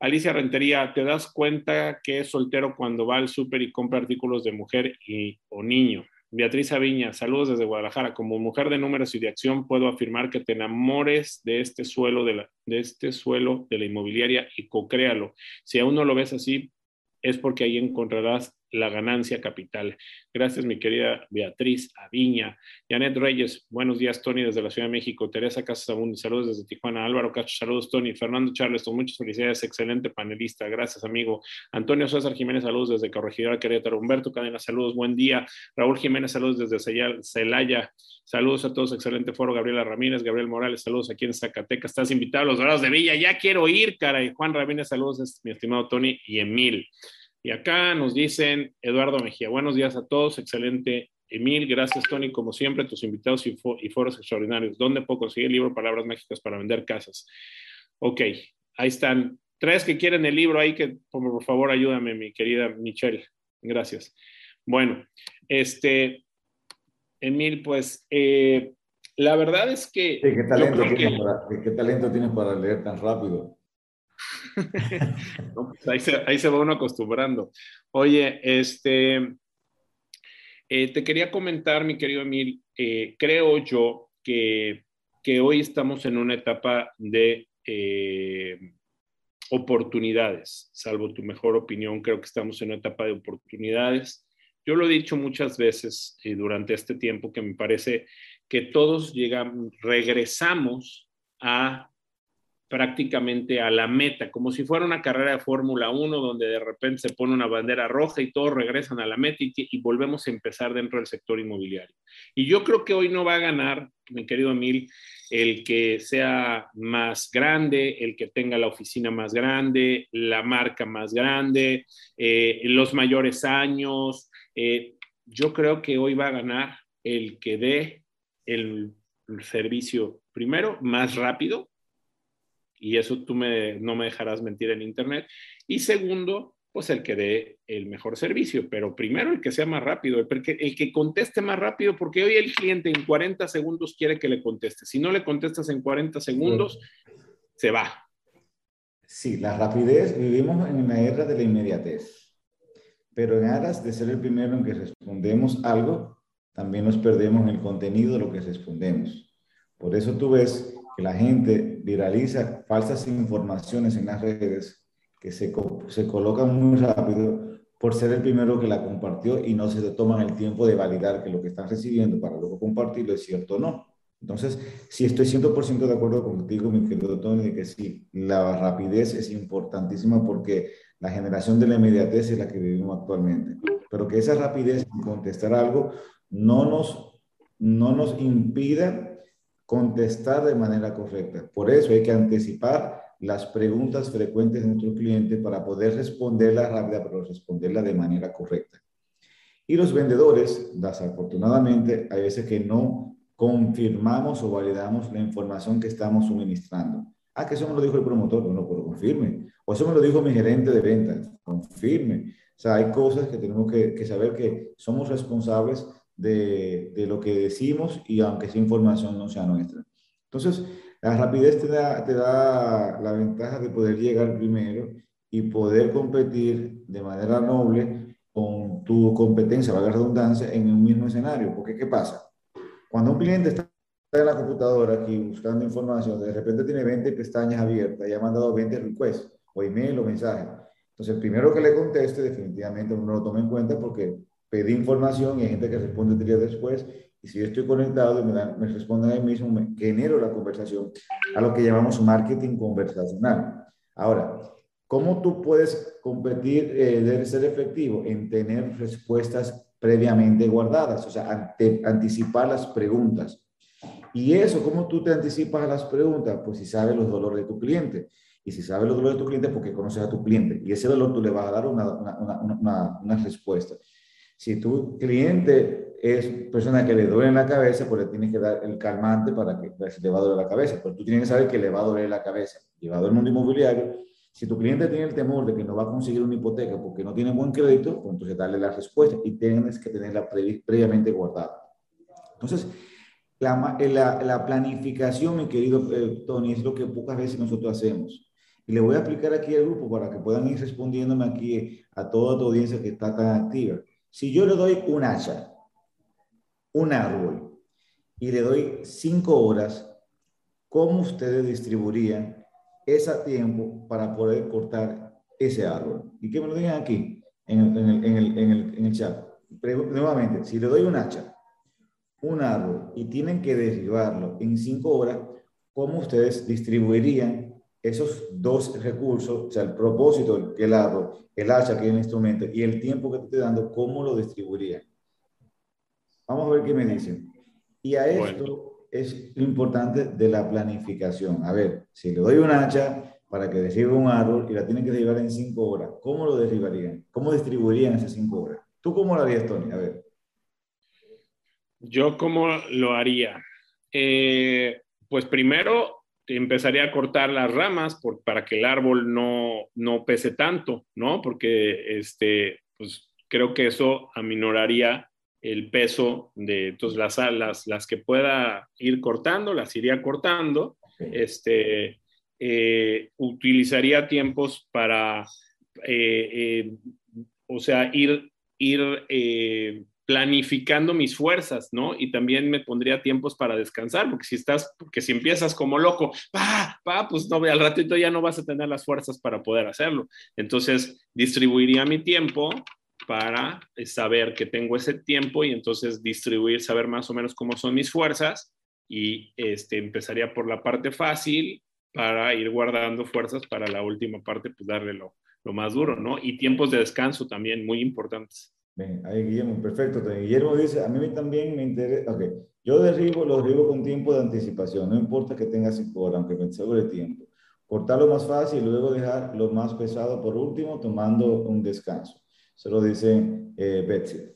S2: Alicia Rentería, ¿te das cuenta que es soltero cuando va al súper y compra artículos de mujer y, o niño? Beatriz Aviña, saludos desde Guadalajara. Como mujer de números y de acción, puedo afirmar que te enamores de este suelo de, la, de este suelo de la inmobiliaria y cocréalo. Si aún no lo ves así, es porque ahí encontrarás la ganancia capital. Gracias, mi querida Beatriz Aviña. Janet Reyes, buenos días, Tony, desde la Ciudad de México. Teresa Casasabundi, saludos desde Tijuana. Álvaro Cacho, saludos, Tony. Fernando Charleston, muchas felicidades, excelente panelista. Gracias, amigo. Antonio César Jiménez, saludos desde Corregidora Querétaro. Humberto Cadena, saludos, buen día. Raúl Jiménez, saludos desde Celaya. Saludos a todos, excelente foro. Gabriela Ramírez, Gabriel Morales, saludos aquí en Zacatecas. Estás invitado a los Dorados de Villa. Ya quiero ir, cara. Y Juan Ramírez, saludos, mi estimado Tony y Emil. Y acá nos dicen Eduardo Mejía, buenos días a todos, excelente. Emil, gracias Tony, como siempre, tus invitados y, foros extraordinarios. ¿Dónde puedo conseguir el libro Palabras Mágicas para vender casas? Ok, ahí están. Tres que quieren el libro ahí, que por favor ayúdame, mi querida Michelle. Gracias. Bueno, este, Emil, pues eh, la verdad es que...
S3: ¿Qué talento, ¿Qué talento tienes para leer tan rápido?
S2: Pues ahí, se, va uno acostumbrando. Oye, este, eh, te quería comentar, mi querido Emil, eh, creo yo que, que, hoy estamos en una etapa de eh, oportunidades, salvo tu mejor opinión, creo que estamos en una etapa de oportunidades. Yo lo he dicho muchas veces durante este tiempo que me parece que todos llegamos, regresamos a prácticamente a la meta, como si fuera una carrera de Fórmula 1 donde de repente se pone una bandera roja y todos regresan a la meta y, volvemos a empezar dentro del sector inmobiliario. Y yo creo que hoy no va a ganar, mi querido Emil, el que sea más grande, el que tenga la oficina más grande, la marca más grande, eh, los mayores años. Eh, yo creo que hoy va a ganar el que dé el, servicio primero más rápido, y eso tú me, no me dejarás mentir en Internet, y segundo, pues el que dé el mejor servicio, pero primero el que sea más rápido, el que, el que conteste más rápido, porque hoy el cliente en 40 segundos quiere que le conteste. Si no le contestas en 40 segundos, se va.
S3: Sí, la rapidez, vivimos en una era de la inmediatez, pero en aras de ser el primero en que respondemos algo, también nos perdemos en el contenido de lo que respondemos. Por eso tú ves que la gente viraliza falsas informaciones en las redes que se, se colocan muy rápido por ser el primero que la compartió y no se toman el tiempo de validar que lo que están recibiendo para luego compartirlo es cierto o no. Entonces, sí estoy 100% de acuerdo contigo, mi querido Tony, de que sí, la rapidez es importantísima porque la generación de la inmediatez es la que vivimos actualmente. Pero que esa rapidez en contestar algo no nos, no nos impida contestar de manera correcta. Por eso hay que anticipar las preguntas frecuentes de nuestro cliente para poder responderla rápida, pero responderla de manera correcta. Y los vendedores, desafortunadamente, hay veces que no confirmamos o validamos la información que estamos suministrando. Ah, que eso me lo dijo el promotor, bueno, pero confirme. O eso me lo dijo mi gerente de ventas, confirme. O sea, hay cosas que tenemos que, que saber que somos responsables de, de, lo que decimos y aunque esa información no sea nuestra. Entonces, la rapidez te da, te da la ventaja de poder llegar primero y poder competir de manera noble con tu competencia, valga la redundancia, en un mismo escenario. Porque, ¿qué pasa? Cuando un cliente está en la computadora aquí buscando información, de repente tiene 20 pestañas abiertas y ha mandado 20 requests o email o mensajes. Entonces, el primero que le conteste, definitivamente uno lo toma en cuenta porque pedí información y hay gente que responde días después y si yo estoy conectado y me, me responden ahí mismo, me genero la conversación a lo que llamamos marketing conversacional. Ahora, ¿cómo tú puedes competir, eh, debe ser efectivo en tener respuestas previamente guardadas? O sea, anticipar las preguntas. Y eso, ¿cómo tú te anticipas a las preguntas? Pues si sabes los dolores de tu cliente. Y si sabes los dolores de tu cliente, porque conoces a tu cliente. Y ese dolor tú le vas a dar una, una, una, una respuesta. Si tu cliente es persona que le duele la cabeza, pues le tienes que dar el calmante para que pues, le va a doler la cabeza. Pero tú tienes que saber que le va a doler la cabeza. Llevado al mundo inmobiliario, si tu cliente tiene el temor de que no va a conseguir una hipoteca porque no tiene buen crédito, pues entonces darle la respuesta y tienes que tenerla previamente guardada. Entonces, la, la, la, planificación, mi querido eh, Tony, es lo que pocas veces nosotros hacemos. Y le voy a explicar aquí al grupo para que puedan ir respondiéndome aquí a toda tu audiencia que está tan activa. Si yo le doy un hacha un árbol y le doy cinco horas, ¿cómo ustedes distribuirían ese tiempo para poder cortar ese árbol? Y que me lo digan aquí, en el, en el, en el, en el, en el chat. nuevamente, si le doy un hacha, un árbol, y tienen que derribarlo en cinco horas, ¿cómo ustedes distribuirían esos dos recursos, o sea, el propósito, el árbol, el hacha, que es el instrumento, y el tiempo que te estoy dando, ¿cómo lo distribuirían? Vamos a ver qué me dicen. Y a esto es lo importante de la planificación. A ver, si le doy un hacha para que derribe un árbol y la tienen que derribar en cinco horas, ¿cómo lo derribarían? ¿Cómo distribuirían esas cinco horas? ¿Tú cómo lo harías, Tony? A ver.
S2: Yo cómo lo haría. Eh, pues primero empezaría a cortar las ramas por, para que el árbol no, no pese tanto, ¿no? Porque este, pues creo que eso aminoraría el peso de entonces, las alas, las que pueda ir cortando, las iría cortando. Este, eh, utilizaría tiempos para, eh, eh, o sea, ir, ir planificando mis fuerzas, ¿no? Y también me pondría tiempos para descansar, porque si estás, porque si empiezas como loco, pa, pa, pues no, al ratito ya no vas a tener las fuerzas para poder hacerlo. Entonces, distribuiría mi tiempo para eh, saber que tengo ese tiempo y entonces distribuir, saber más o menos cómo son mis fuerzas y este, empezaría por la parte fácil para ir guardando fuerzas para la última parte, pues darle lo, lo más duro, ¿no? Y tiempos de descanso también muy importantes.
S3: Bien, ahí Guillermo, perfecto. Guillermo dice, a mí también me interesa, ok, Yo derribo, lo derribo con tiempo de anticipación, no importa que tenga cinco horas, aunque me el tiempo. Cortar lo más fácil y luego dejar lo más pesado por último, tomando un descanso. Se lo dice eh, Betsy.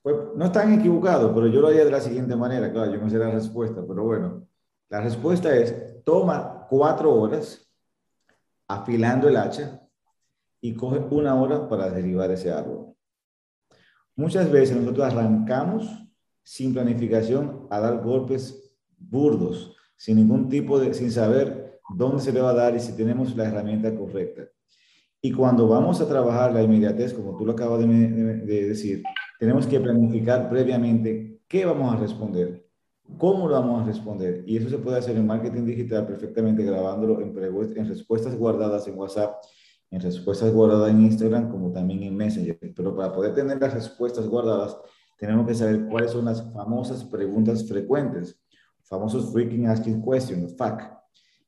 S3: Pues no están equivocados, pero yo lo haría de la siguiente manera. Claro, yo no sé la respuesta, pero bueno, la respuesta es, toma cuatro horas afilando el hacha y coge una hora para derribar ese árbol. Muchas veces nosotros arrancamos sin planificación a dar golpes burdos, sin ningún tipo de, sin saber dónde se le va a dar y si tenemos la herramienta correcta. Y cuando vamos a trabajar la inmediatez, como tú lo acabas de, de decir, tenemos que planificar previamente qué vamos a responder, cómo lo vamos a responder. Y eso se puede hacer en marketing digital perfectamente grabándolo en, en respuestas guardadas en WhatsApp, en respuestas guardadas en Instagram, como también en Messenger. Pero para poder tener las respuestas guardadas, tenemos que saber cuáles son las famosas preguntas frecuentes, famosos freaking asking questions, FAQ.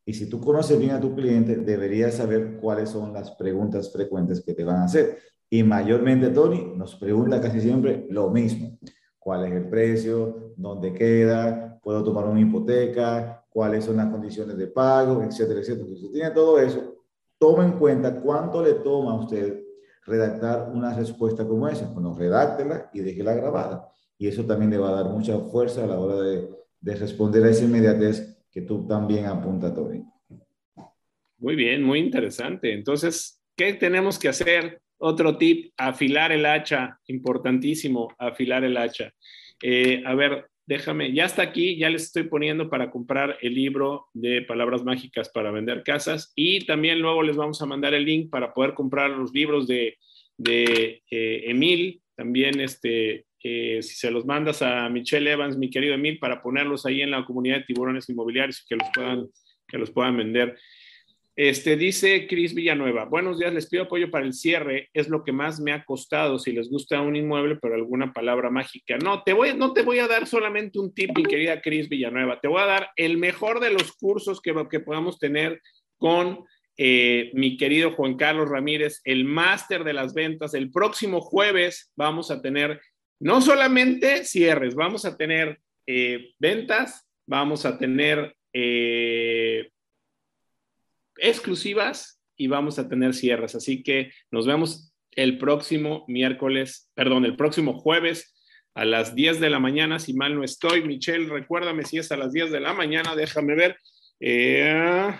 S3: Y si tú conoces bien a tu cliente, deberías saber cuáles son las preguntas frecuentes que te van a hacer. Y mayormente, Tony, nos pregunta casi siempre lo mismo. ¿Cuál es el precio? ¿Dónde queda? ¿Puedo tomar una hipoteca? ¿Cuáles son las condiciones de pago? Etcétera, etcétera. Entonces, si tiene todo eso, toma en cuenta cuánto le toma a usted redactar una respuesta como esa. Bueno, redáctela y déjela grabada. Y eso también le va a dar mucha fuerza a la hora de, de responder a esa inmediatez que tú también apuntas, Tony.
S2: Muy bien, muy interesante. Entonces, ¿qué tenemos que hacer? Otro tip, afilar el hacha, importantísimo, afilar el hacha. Eh, a ver, déjame, ya está aquí, ya les estoy poniendo para comprar el libro de palabras mágicas para vender casas y también luego les vamos a mandar el link para poder comprar los libros de, eh, Emil, también este, eh, si se los mandas a Michelle Evans, mi querido Emil, para ponerlos ahí en la comunidad de tiburones inmobiliarios y que los puedan, que los puedan vender. Este, dice Cris Villanueva, buenos días, les pido apoyo para el cierre, es lo que más me ha costado, si les gusta un inmueble, pero alguna palabra mágica. No, te voy, no te voy a dar solamente un tip, mi querida Cris Villanueva, te voy a dar el mejor de los cursos que, que podamos tener con eh, mi querido Juan Carlos Ramírez, el máster de las ventas. El próximo jueves vamos a tener no solamente cierres, vamos a tener eh, ventas, vamos a tener eh, exclusivas y vamos a tener cierres. Así que nos vemos el próximo miércoles, perdón, el próximo jueves a las 10 de la mañana, si mal no estoy. Michelle, recuérdame si es a las 10 de la mañana, déjame ver. Eh,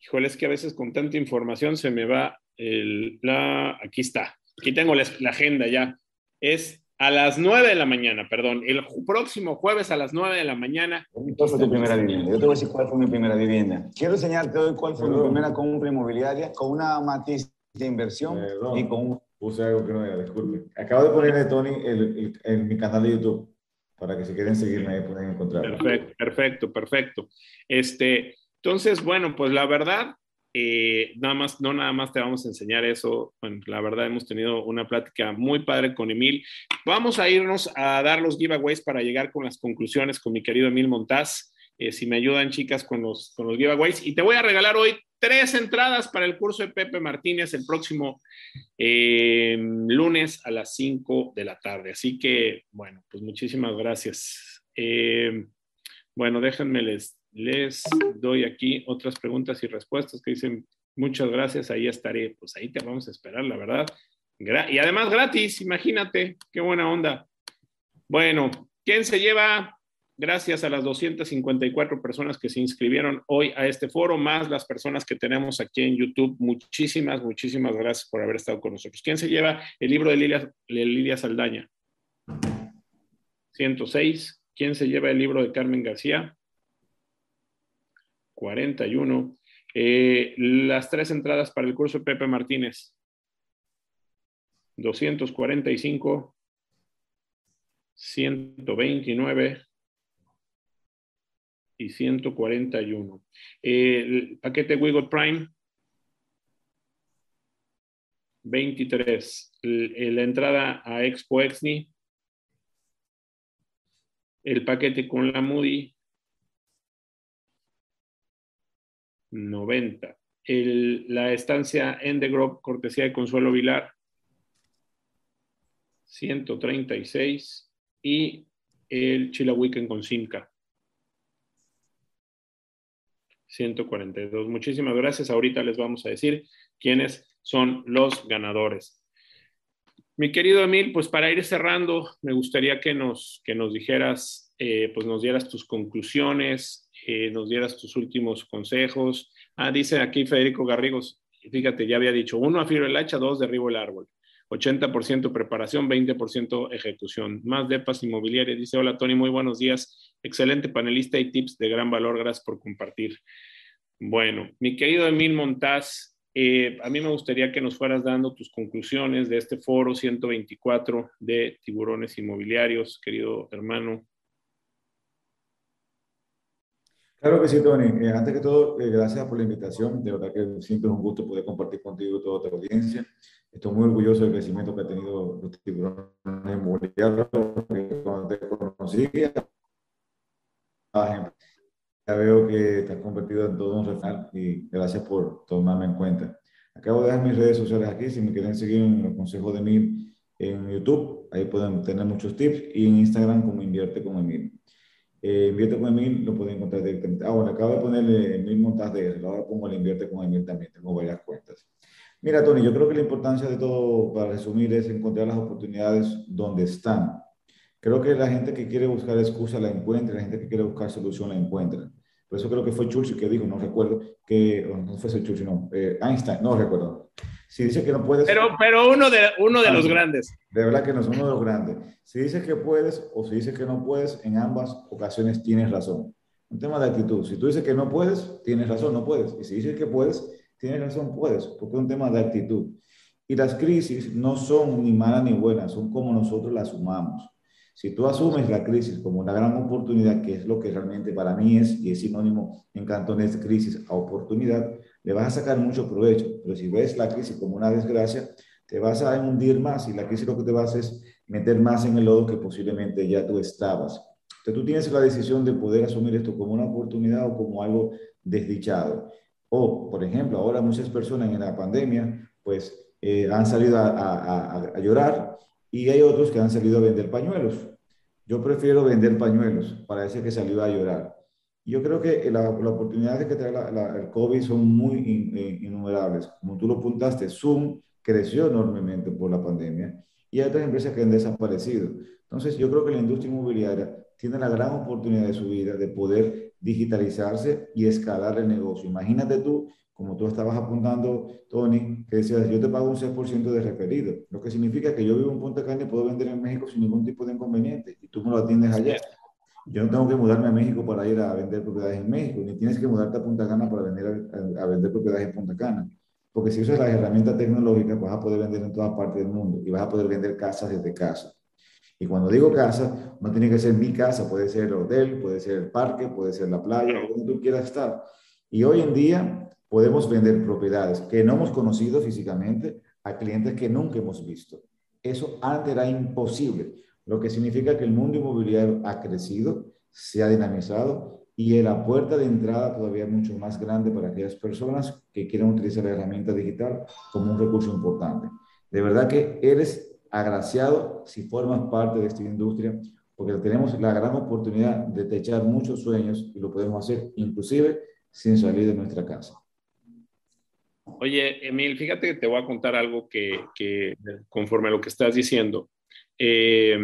S2: híjole, es que a veces con tanta información se me va el, la... Aquí está, aquí tengo la agenda ya. Es a las 9 de la mañana, perdón, el próximo jueves a las 9 de la mañana.
S3: ¿Cuál fue tu primera vivienda? Yo te voy a decir cuál fue mi primera vivienda. Quiero enseñarte hoy cuál fue mi primera compra inmobiliaria con una matiz de inversión y con un... Puse algo que no era, disculpe. Acabo de ponerle, Tony, en mi canal de YouTube para que se quieren seguirme ahí pueden encontrar.
S2: Perfecto, perfecto, perfecto. Este, entonces, bueno, pues la verdad, eh, nada más, no nada más te vamos a enseñar eso. Bueno, la verdad hemos tenido una plática muy padre con Emil. Vamos a irnos a dar los giveaways para llegar con las conclusiones con mi querido Emil Montaz. Eh, si me ayudan, chicas, con los, con los giveaways. Y te voy a regalar hoy tres entradas para el curso de Pepe Martínez el próximo eh, lunes a las 5 de la tarde. Así que, bueno, pues muchísimas gracias. bueno, déjenme les les doy aquí otras preguntas y respuestas que dicen, muchas gracias, ahí estaré. Pues ahí te vamos a esperar, la verdad. y además gratis, imagínate, qué buena onda. Bueno, ¿quién se lleva? Gracias a las 254 personas que se inscribieron hoy a este foro, más las personas que tenemos aquí en YouTube. Muchísimas, muchísimas gracias por haber estado con nosotros. ¿Quién se lleva el libro de Lilia, de Lilia Saldaña? 106. ¿Quién se lleva el libro de Carmen García? 41. Eh, las tres entradas para el curso Pepe Martínez. 245, 129 y 141. Eh, el paquete Wigot Prime, 23. la entrada a Expo Exni. El paquete con la Moody, 90. la estancia en The Grove, cortesía de Consuelo Vilar, 136. Y el Chilahuican con Simca. 142. Muchísimas gracias. Ahorita les vamos a decir quiénes son los ganadores. Mi querido Emil, pues para ir cerrando, me gustaría que nos, que nos dijeras, eh, pues nos dieras tus conclusiones, nos dieras tus últimos consejos. Ah, dice aquí Federico Garrigos, fíjate, ya había dicho, uno, afiro el hacha, dos, derribo el árbol. 80% preparación, 20% ejecución. Más depas inmobiliarias. Dice, hola Tony, muy buenos días. Excelente panelista y tips de gran valor. Gracias por compartir. Bueno, mi querido Emil Montaz, eh, a mí me gustaría que nos fueras dando tus conclusiones de este foro 124 de tiburones inmobiliarios, querido hermano.
S3: Claro que sí, Tony. Eh, antes que todo, eh, gracias por la invitación. De verdad que siempre es un gusto poder compartir contigo toda tu audiencia. Estoy muy orgulloso del crecimiento que ha tenido los tiburones inmobiliarios. Cuando te conocí, ya veo que has convertido en todo un referente y gracias por tomarme en cuenta. Acabo de dejar mis redes sociales aquí, si me quieren seguir en los consejos de mí en YouTube, ahí pueden tener muchos tips y en Instagram como Invierte con Emil. Eh, invierte con Emil lo pueden encontrar directamente. Ah, bueno, acabo de ponerle Emil Montas ahora pongo el Invierte con Emil también, tengo varias cuentas. Mira, Tony, yo creo que la importancia de todo, para resumir, es encontrar las oportunidades donde están. Creo que la gente que quiere buscar excusa la encuentra, la gente que quiere buscar solución la encuentra. Por eso creo que fue Churchill que dijo, no recuerdo, que no fue Churchill, no, eh, Einstein, no recuerdo. Si dice que no puedes...
S2: Pero, pero uno de, uno de los grandes.
S3: De verdad que no es uno de los grandes. Si dices que puedes o si dices que no puedes, en ambas ocasiones tienes razón. Un tema de actitud. Si tú dices que no puedes, tienes razón, no puedes. Y si dices que puedes, tienes razón, puedes, porque es un tema de actitud. Y las crisis no son ni malas ni buenas, son como nosotros las sumamos. Si tú asumes la crisis como una gran oportunidad, que es lo que realmente para mí es, y es sinónimo en cantones crisis a oportunidad, le vas a sacar mucho provecho. Pero si ves la crisis como una desgracia, te vas a hundir más y la crisis lo que te va a es meter más en el lodo que posiblemente ya tú estabas. Entonces tú tienes la decisión de poder asumir esto como una oportunidad o como algo desdichado. O, por ejemplo, ahora muchas personas en la pandemia, pues eh, han salido a, a llorar y hay otros que han salido a vender pañuelos. Yo prefiero vender pañuelos para ese que salió a llorar. Yo creo que las la oportunidades que trae el COVID son muy eh, innumerables. Como tú lo apuntaste, Zoom creció enormemente por la pandemia y hay otras empresas que han desaparecido. Entonces, yo creo que la industria inmobiliaria tiene la gran oportunidad de su vida de poder digitalizarse y escalar el negocio. Imagínate tú como tú estabas apuntando, Tony, que decías, yo te pago un 6% de referido, lo que significa que yo vivo en Punta Cana y puedo vender en México sin ningún tipo de inconveniente, y tú me lo atiendes allá. Yo no tengo que mudarme a México para ir a vender propiedades en México, ni tienes que mudarte a Punta Cana para venir a, vender propiedades en Punta Cana. Porque si usas las herramientas tecnológicas, vas a poder vender en toda parte del mundo y vas a poder vender casas desde casa. Y cuando digo casa, no tiene que ser mi casa, puede ser el hotel, puede ser el parque, puede ser la playa, donde tú quieras estar. Y hoy en día podemos vender propiedades que no hemos conocido físicamente a clientes que nunca hemos visto. Eso antes era imposible, lo que significa que el mundo inmobiliario ha crecido, se ha dinamizado y la puerta de entrada todavía es mucho más grande para aquellas personas que quieren utilizar la herramienta digital como un recurso importante. De verdad que eres agraciado si formas parte de esta industria, porque tenemos la gran oportunidad de techar muchos sueños y lo podemos hacer inclusive sin salir de nuestra casa.
S2: Oye, Emil, fíjate que te voy a contar algo que, conforme a lo que estás diciendo, eh,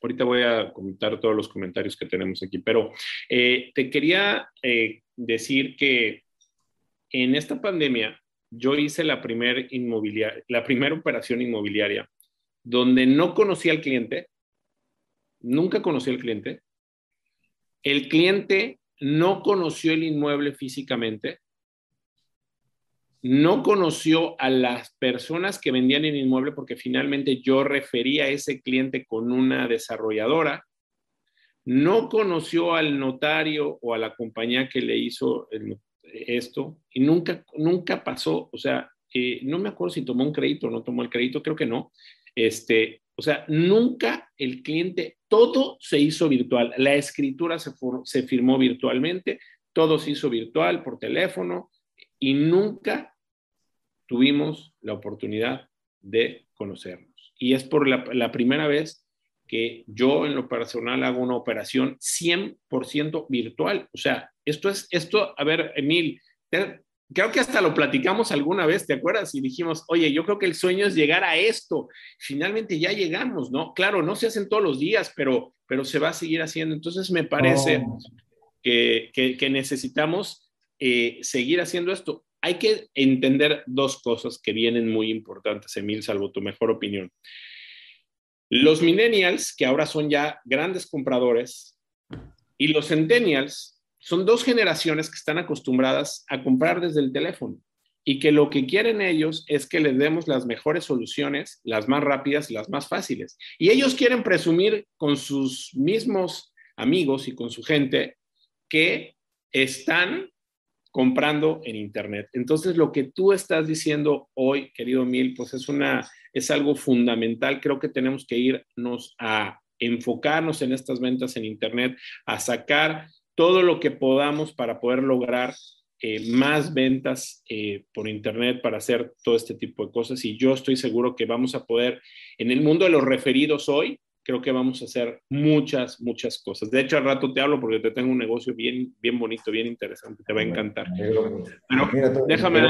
S2: ahorita voy a comentar todos los comentarios que tenemos aquí, pero eh, te quería eh, decir que en esta pandemia yo hice la primera la primera operación inmobiliaria donde no conocí al cliente, nunca conocí al cliente, el cliente no conoció el inmueble físicamente, no conoció a las personas que vendían el inmueble porque finalmente yo refería a ese cliente con una desarrolladora, no conoció al notario o a la compañía que le hizo esto y nunca, nunca pasó, o sea, eh, no me acuerdo si tomó un crédito o no tomó el crédito, creo que no. Este, o sea, nunca el cliente, todo se hizo virtual, la escritura se, se firmó virtualmente, todo se hizo virtual por teléfono y nunca tuvimos la oportunidad de conocernos. Y es por la, primera vez que yo en lo personal hago una operación 100% virtual. O sea, esto es, esto, a ver, Emil, creo que hasta lo platicamos alguna vez, ¿te acuerdas? Y dijimos, oye, yo creo que el sueño es llegar a esto. Finalmente ya llegamos, ¿no? Claro, no se hacen todos los días, pero, pero se va a seguir haciendo. Entonces me parece oh. que, que, necesitamos eh, seguir haciendo esto. Hay que entender dos cosas que vienen muy importantes, Emil, salvo tu mejor opinión. Los millennials, que ahora son ya grandes compradores, y los centennials, son dos generaciones que están acostumbradas a comprar desde el teléfono y que lo que quieren ellos es que les demos las mejores soluciones, las más rápidas, las más fáciles. Y ellos quieren presumir con sus mismos amigos y con su gente que están comprando en Internet. Entonces, lo que tú estás diciendo hoy, querido Mil, pues es, una, es algo fundamental. Creo que tenemos que irnos a enfocarnos en estas ventas en Internet, a sacar todo lo que podamos para poder lograr eh, más ventas eh, por Internet para hacer todo este tipo de cosas. Y yo estoy seguro que vamos a poder, en el mundo de los referidos hoy, creo que vamos a hacer muchas, muchas cosas. De hecho, al rato te hablo porque te tengo un negocio bien, bien bonito, bien interesante, te va a encantar. Pero déjame...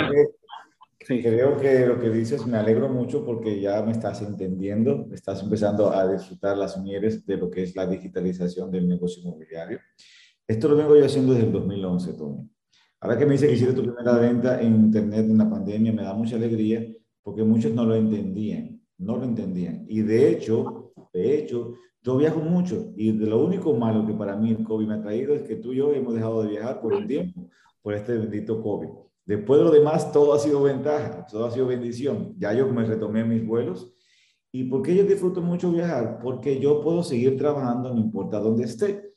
S3: Creo que lo que dices me alegro mucho porque ya me estás entendiendo, estás empezando a disfrutar las mieles de lo que es la digitalización del negocio inmobiliario. Esto lo vengo yo haciendo desde el 2011, Tony. Ahora que me dice que hiciste tu primera venta en Internet en la pandemia, me da mucha alegría porque muchos no lo entendían, no lo entendían. Y de hecho, de hecho, yo viajo mucho y lo único malo que para mí el COVID me ha traído es que tú y yo hemos dejado de viajar por un tiempo, por este bendito COVID. Después de lo demás, todo ha sido ventaja, todo ha sido bendición. Ya yo me retomé mis vuelos. ¿Y por qué yo disfruto mucho viajar? Porque yo puedo seguir trabajando no importa dónde esté.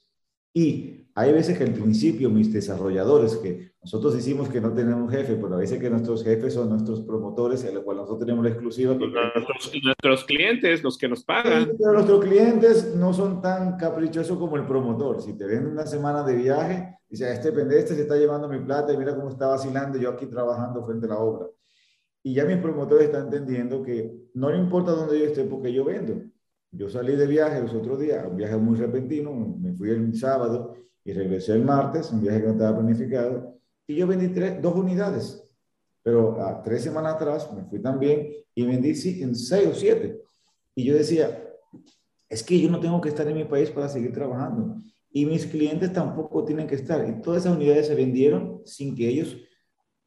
S3: Y hay veces que al principio mis desarrolladores, que nosotros decimos que no tenemos jefe, pero a veces que nuestros jefes son nuestros promotores, en los cuales nosotros tenemos la exclusiva.
S2: Nuestros, nuestros, clientes, los que nos pagan.
S3: pero nuestros clientes no son tan caprichosos como el promotor. Si te ven una semana de viaje, dice, este pendiente se está llevando mi plata y mira cómo está vacilando yo aquí trabajando frente a la obra. Y ya mis promotores están entendiendo que no importa dónde yo esté porque yo vendo. Yo salí de viaje los otros días, un viaje muy repentino, me fui el sábado y regresé el martes, un viaje que no estaba planificado, y yo vendí tres, dos unidades. Pero a tres semanas atrás me fui también y vendí en seis o siete. Y yo decía, es que yo no tengo que estar en mi país para seguir trabajando. Y mis clientes tampoco tienen que estar. Y todas esas unidades se vendieron sin que ellos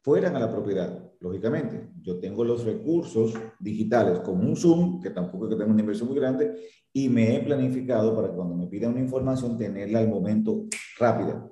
S3: fueran a la propiedad. Lógicamente, yo tengo los recursos digitales como un Zoom, que tampoco es que tenga una inversión muy grande, y me he planificado para cuando me pida una información tenerla al momento rápida.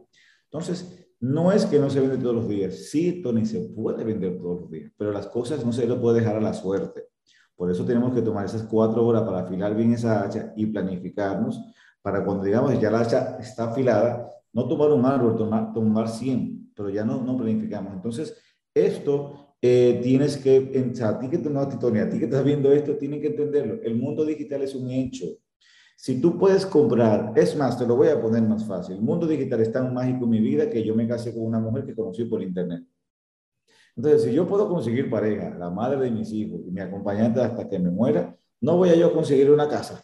S3: Entonces, no es que no se vende todos los días. Sí, Tony, se puede vender todos los días, pero las cosas no se lo puede dejar a la suerte. Por eso tenemos que tomar esas cuatro horas para afilar bien esa hacha y planificarnos para cuando digamos ya la hacha está afilada, no tomar un árbol, tomar, tomar 100, pero ya no, no planificamos. Entonces, esto eh, tienes que, a ti que no, a ti, que estás viendo esto, tienen que entenderlo. El mundo digital es un hecho. Si tú puedes comprar, es más, te lo voy a poner más fácil. El mundo digital es tan mágico en mi vida que yo me casé con una mujer que conocí por internet. Entonces, si yo puedo conseguir pareja, la madre de mis hijos y mi acompañante hasta que me muera, no voy a yo conseguir una casa.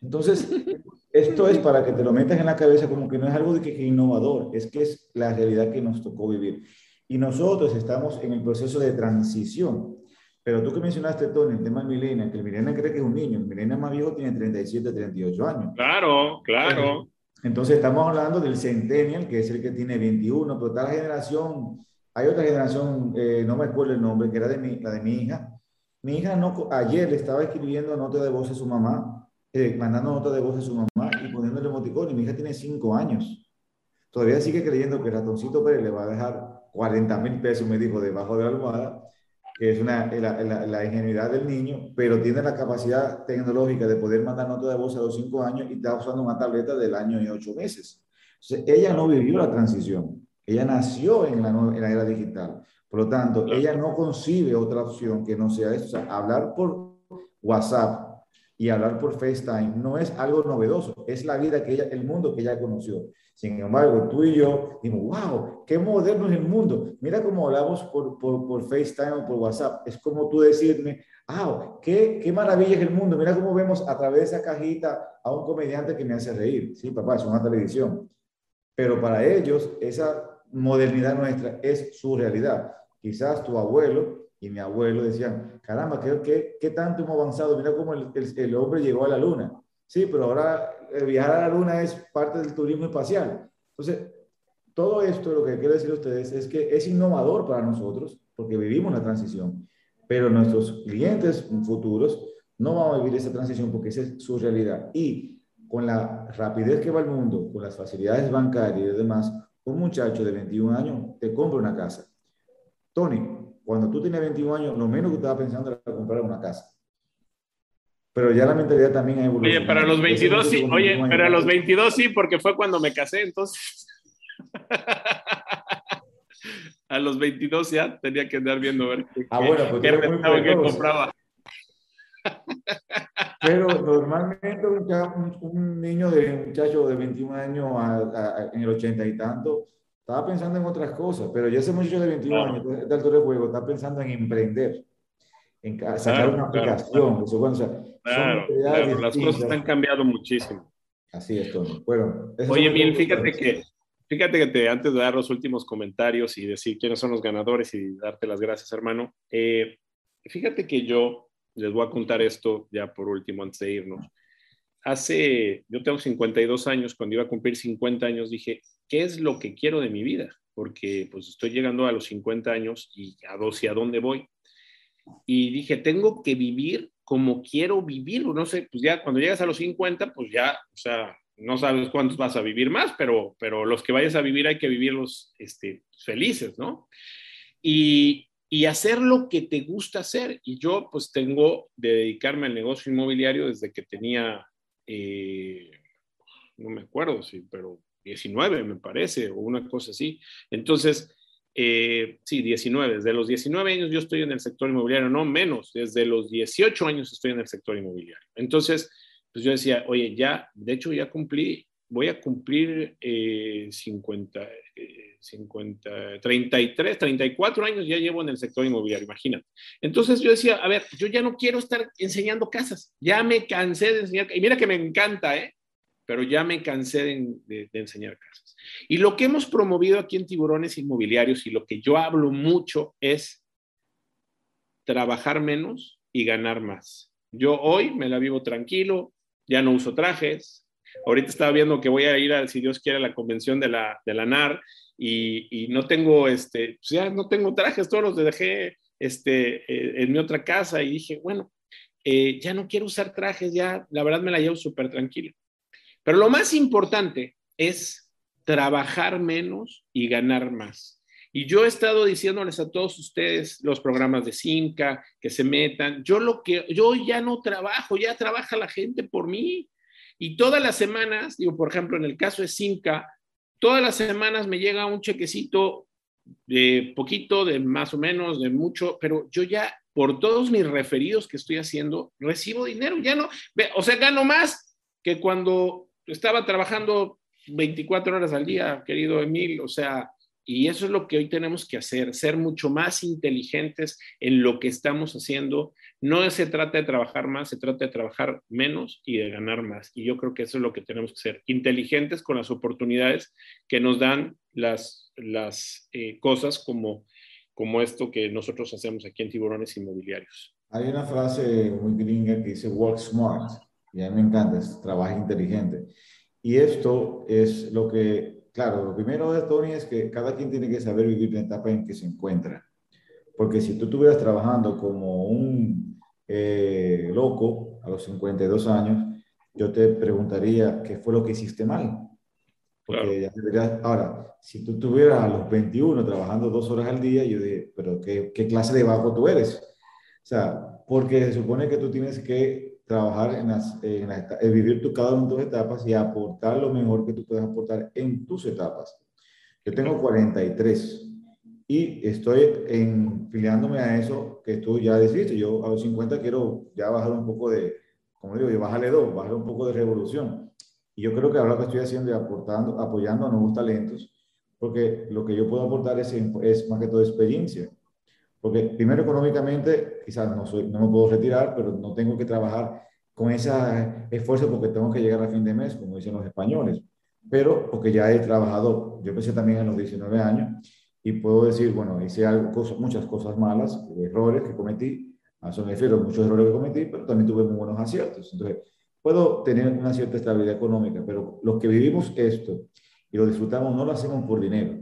S3: Entonces, esto es para que te lo metas en la cabeza como que no es algo de que, que innovador, es que es la realidad que nos tocó vivir. Y nosotros estamos en el proceso de transición. Pero tú que mencionaste, Tony, el tema del millennial, que el millennial cree que es un niño, el millennial más viejo tiene 37, 38 años.
S2: Claro, claro.
S3: Entonces estamos hablando del centennial, que es el que tiene 21, pero está la generación, hay otra generación, eh, no me acuerdo el nombre, que era de mi, la de mi hija. Mi hija no, ayer le estaba escribiendo nota de voz a su mamá, eh, mandando nota de voz a su mamá y poniéndole emoticón, y mi hija tiene 5 años. Todavía sigue creyendo que Ratoncito Pérez le va a dejar 40 mil pesos, me dijo, debajo de la almohada, que es una, la, la, ingenuidad del niño, pero tiene la capacidad tecnológica de poder mandar nota de voz a los 5 años y está usando una tableta del año y 8 meses. Entonces, ella no vivió la transición, ella nació en la, en la era digital. Por lo tanto, ella no concibe otra opción que no sea eso, o sea, hablar por WhatsApp y hablar por FaceTime no es algo novedoso, es la vida que ella, el mundo que ella conoció. Sin embargo, tú y yo dimos, wow, qué moderno es el mundo. Mira cómo hablamos por, por, por FaceTime o por WhatsApp. Es como tú decirme, ah, qué, qué maravilla es el mundo. Mira cómo vemos a través de esa cajita a un comediante que me hace reír. Sí, papá, es una televisión. Pero para ellos, esa modernidad nuestra es su realidad. Quizás tu abuelo y mi abuelo decían, caramba, ¿qué, qué, qué tanto hemos avanzado? Mira cómo el, el, hombre llegó a la luna. Sí, pero ahora viajar a la luna es parte del turismo espacial. Entonces, todo esto lo que quiero decir a ustedes es que es innovador para nosotros porque vivimos la transición, pero nuestros clientes futuros no van a vivir esa transición porque esa es su realidad. Y con la rapidez que va el mundo, con las facilidades bancarias y demás, un muchacho de 21 años te compra una casa. Tony, cuando tú tienes 21 años, lo menos que estaba pensando era comprar una casa. Pero ya la mentalidad también ha evolucionado.
S2: Oye, para los 22 sí, oye, pero a los 22 sí, porque fue cuando me casé, entonces. a los 22 ya tenía que andar viendo a ver qué,
S3: ah, bueno, pues qué,
S2: qué compraba.
S3: Pero normalmente un, niño de un muchacho de 21 años en el 80 y tanto estaba pensando en otras cosas, pero ya ese muchacho de 21 años, de alto de juego, está pensando en emprender, en sacar una aplicación.
S2: Claro, las cosas han cambiado muchísimo.
S3: Así es, Tony. Bueno,
S2: Oye, bien, fíjate que, fíjate que te, antes de dar los últimos comentarios y decir quiénes son los ganadores y darte las gracias, hermano, eh, fíjate que yo les voy a contar esto ya por último antes de irnos. Hace, yo tengo 52 años, cuando iba a cumplir 50 años, dije, qué es lo que quiero de mi vida, porque pues estoy llegando a los 50 años y a dos y a dónde voy. Y dije, tengo que vivir como quiero vivir, no sé, pues ya cuando llegas a los 50, pues ya, o sea, no sabes cuántos vas a vivir más, pero, pero los que vayas a vivir hay que vivirlos este, felices, ¿no? Y, y hacer lo que te gusta hacer. Y yo pues tengo de dedicarme al negocio inmobiliario desde que tenía, eh, no me acuerdo, sí, pero 19, me parece, o una cosa así. Entonces, eh, sí, 19. Desde los 19 años yo estoy en el sector inmobiliario, no menos, desde los 18 años estoy en el sector inmobiliario. Entonces, pues yo decía, oye, ya, de hecho ya cumplí, voy a cumplir 50, 50, 33, 34 años ya llevo en el sector inmobiliario, imagínate. Entonces yo decía, a ver, yo ya no quiero estar enseñando casas, ya me cansé de enseñar, y mira que me encanta, ¿eh? Pero ya me cansé de, enseñar casas. Y lo que hemos promovido aquí en Tiburones Inmobiliarios y lo que yo hablo mucho es trabajar menos y ganar más. Yo hoy me la vivo tranquilo, ya no uso trajes. Ahorita estaba viendo que voy a ir, a, si Dios quiere, a la convención de la, de la NAR y, no tengo, este, pues ya no tengo trajes, todos los dejé este, eh, en mi otra casa y dije, bueno, eh, ya no quiero usar trajes, ya la verdad me la llevo súper tranquilo. Pero lo más importante es trabajar menos y ganar más. Y yo he estado diciéndoles a todos ustedes los programas de Simca, que se metan. Yo lo que yo ya no trabajo, ya trabaja la gente por mí. Y todas las semanas, digo, por ejemplo, en el caso de Simca, todas las semanas me llega un chequecito de poquito, de más o menos, de mucho, pero yo ya por todos mis referidos que estoy haciendo, recibo dinero, ya no, o sea, gano más que cuando estaba trabajando 24 horas al día, querido Emil, o sea, y eso es lo que hoy tenemos que hacer, ser mucho más inteligentes en lo que estamos haciendo. No se trata de trabajar más, se trata de trabajar menos y de ganar más. Y yo creo que eso es lo que tenemos que ser, inteligentes con las oportunidades que nos dan las, las eh, cosas como, como esto que nosotros hacemos aquí en Tiburones Inmobiliarios.
S3: Hay una frase muy gringa que dice work smart y a mí me encanta, es trabajo inteligente. Y esto es lo que, claro, lo primero de Tony es que cada quien tiene que saber vivir la etapa en que se encuentra. Porque si tú estuvieras trabajando como un eh, loco a los 52 años, yo te preguntaría qué fue lo que hiciste mal. Porque ya deberías, ahora, si tú estuvieras a los 21 trabajando dos horas al día, yo diría, pero ¿qué, qué clase de bajo tú eres? O sea, porque se supone que tú tienes que trabajar en, las, en, vivir tu, cada una de tus etapas y aportar lo mejor que tú puedes aportar en tus etapas. Yo tengo 43 y estoy enfiliándome a eso que tú ya decidiste. Yo a los 50 quiero ya bajar un poco de, como digo, yo bájale dos, bájale un poco de revolución. Y yo creo que ahora lo que estoy haciendo es aportando, apoyando a nuevos talentos, porque lo que yo puedo aportar es, es más que todo experiencia. Porque primero económicamente, quizás no, soy, no me puedo retirar, pero no tengo que trabajar con ese esfuerzo porque tengo que llegar a fin de mes, como dicen los españoles. Pero porque ya he trabajado, yo empecé también a los 19 años y puedo decir, bueno, hice algo, cosas, muchas cosas malas, errores que cometí, a eso me refiero, muchos errores que cometí, pero también tuve muy buenos aciertos. Entonces, puedo tener una cierta estabilidad económica, pero los que vivimos esto y lo disfrutamos no lo hacemos por dinero,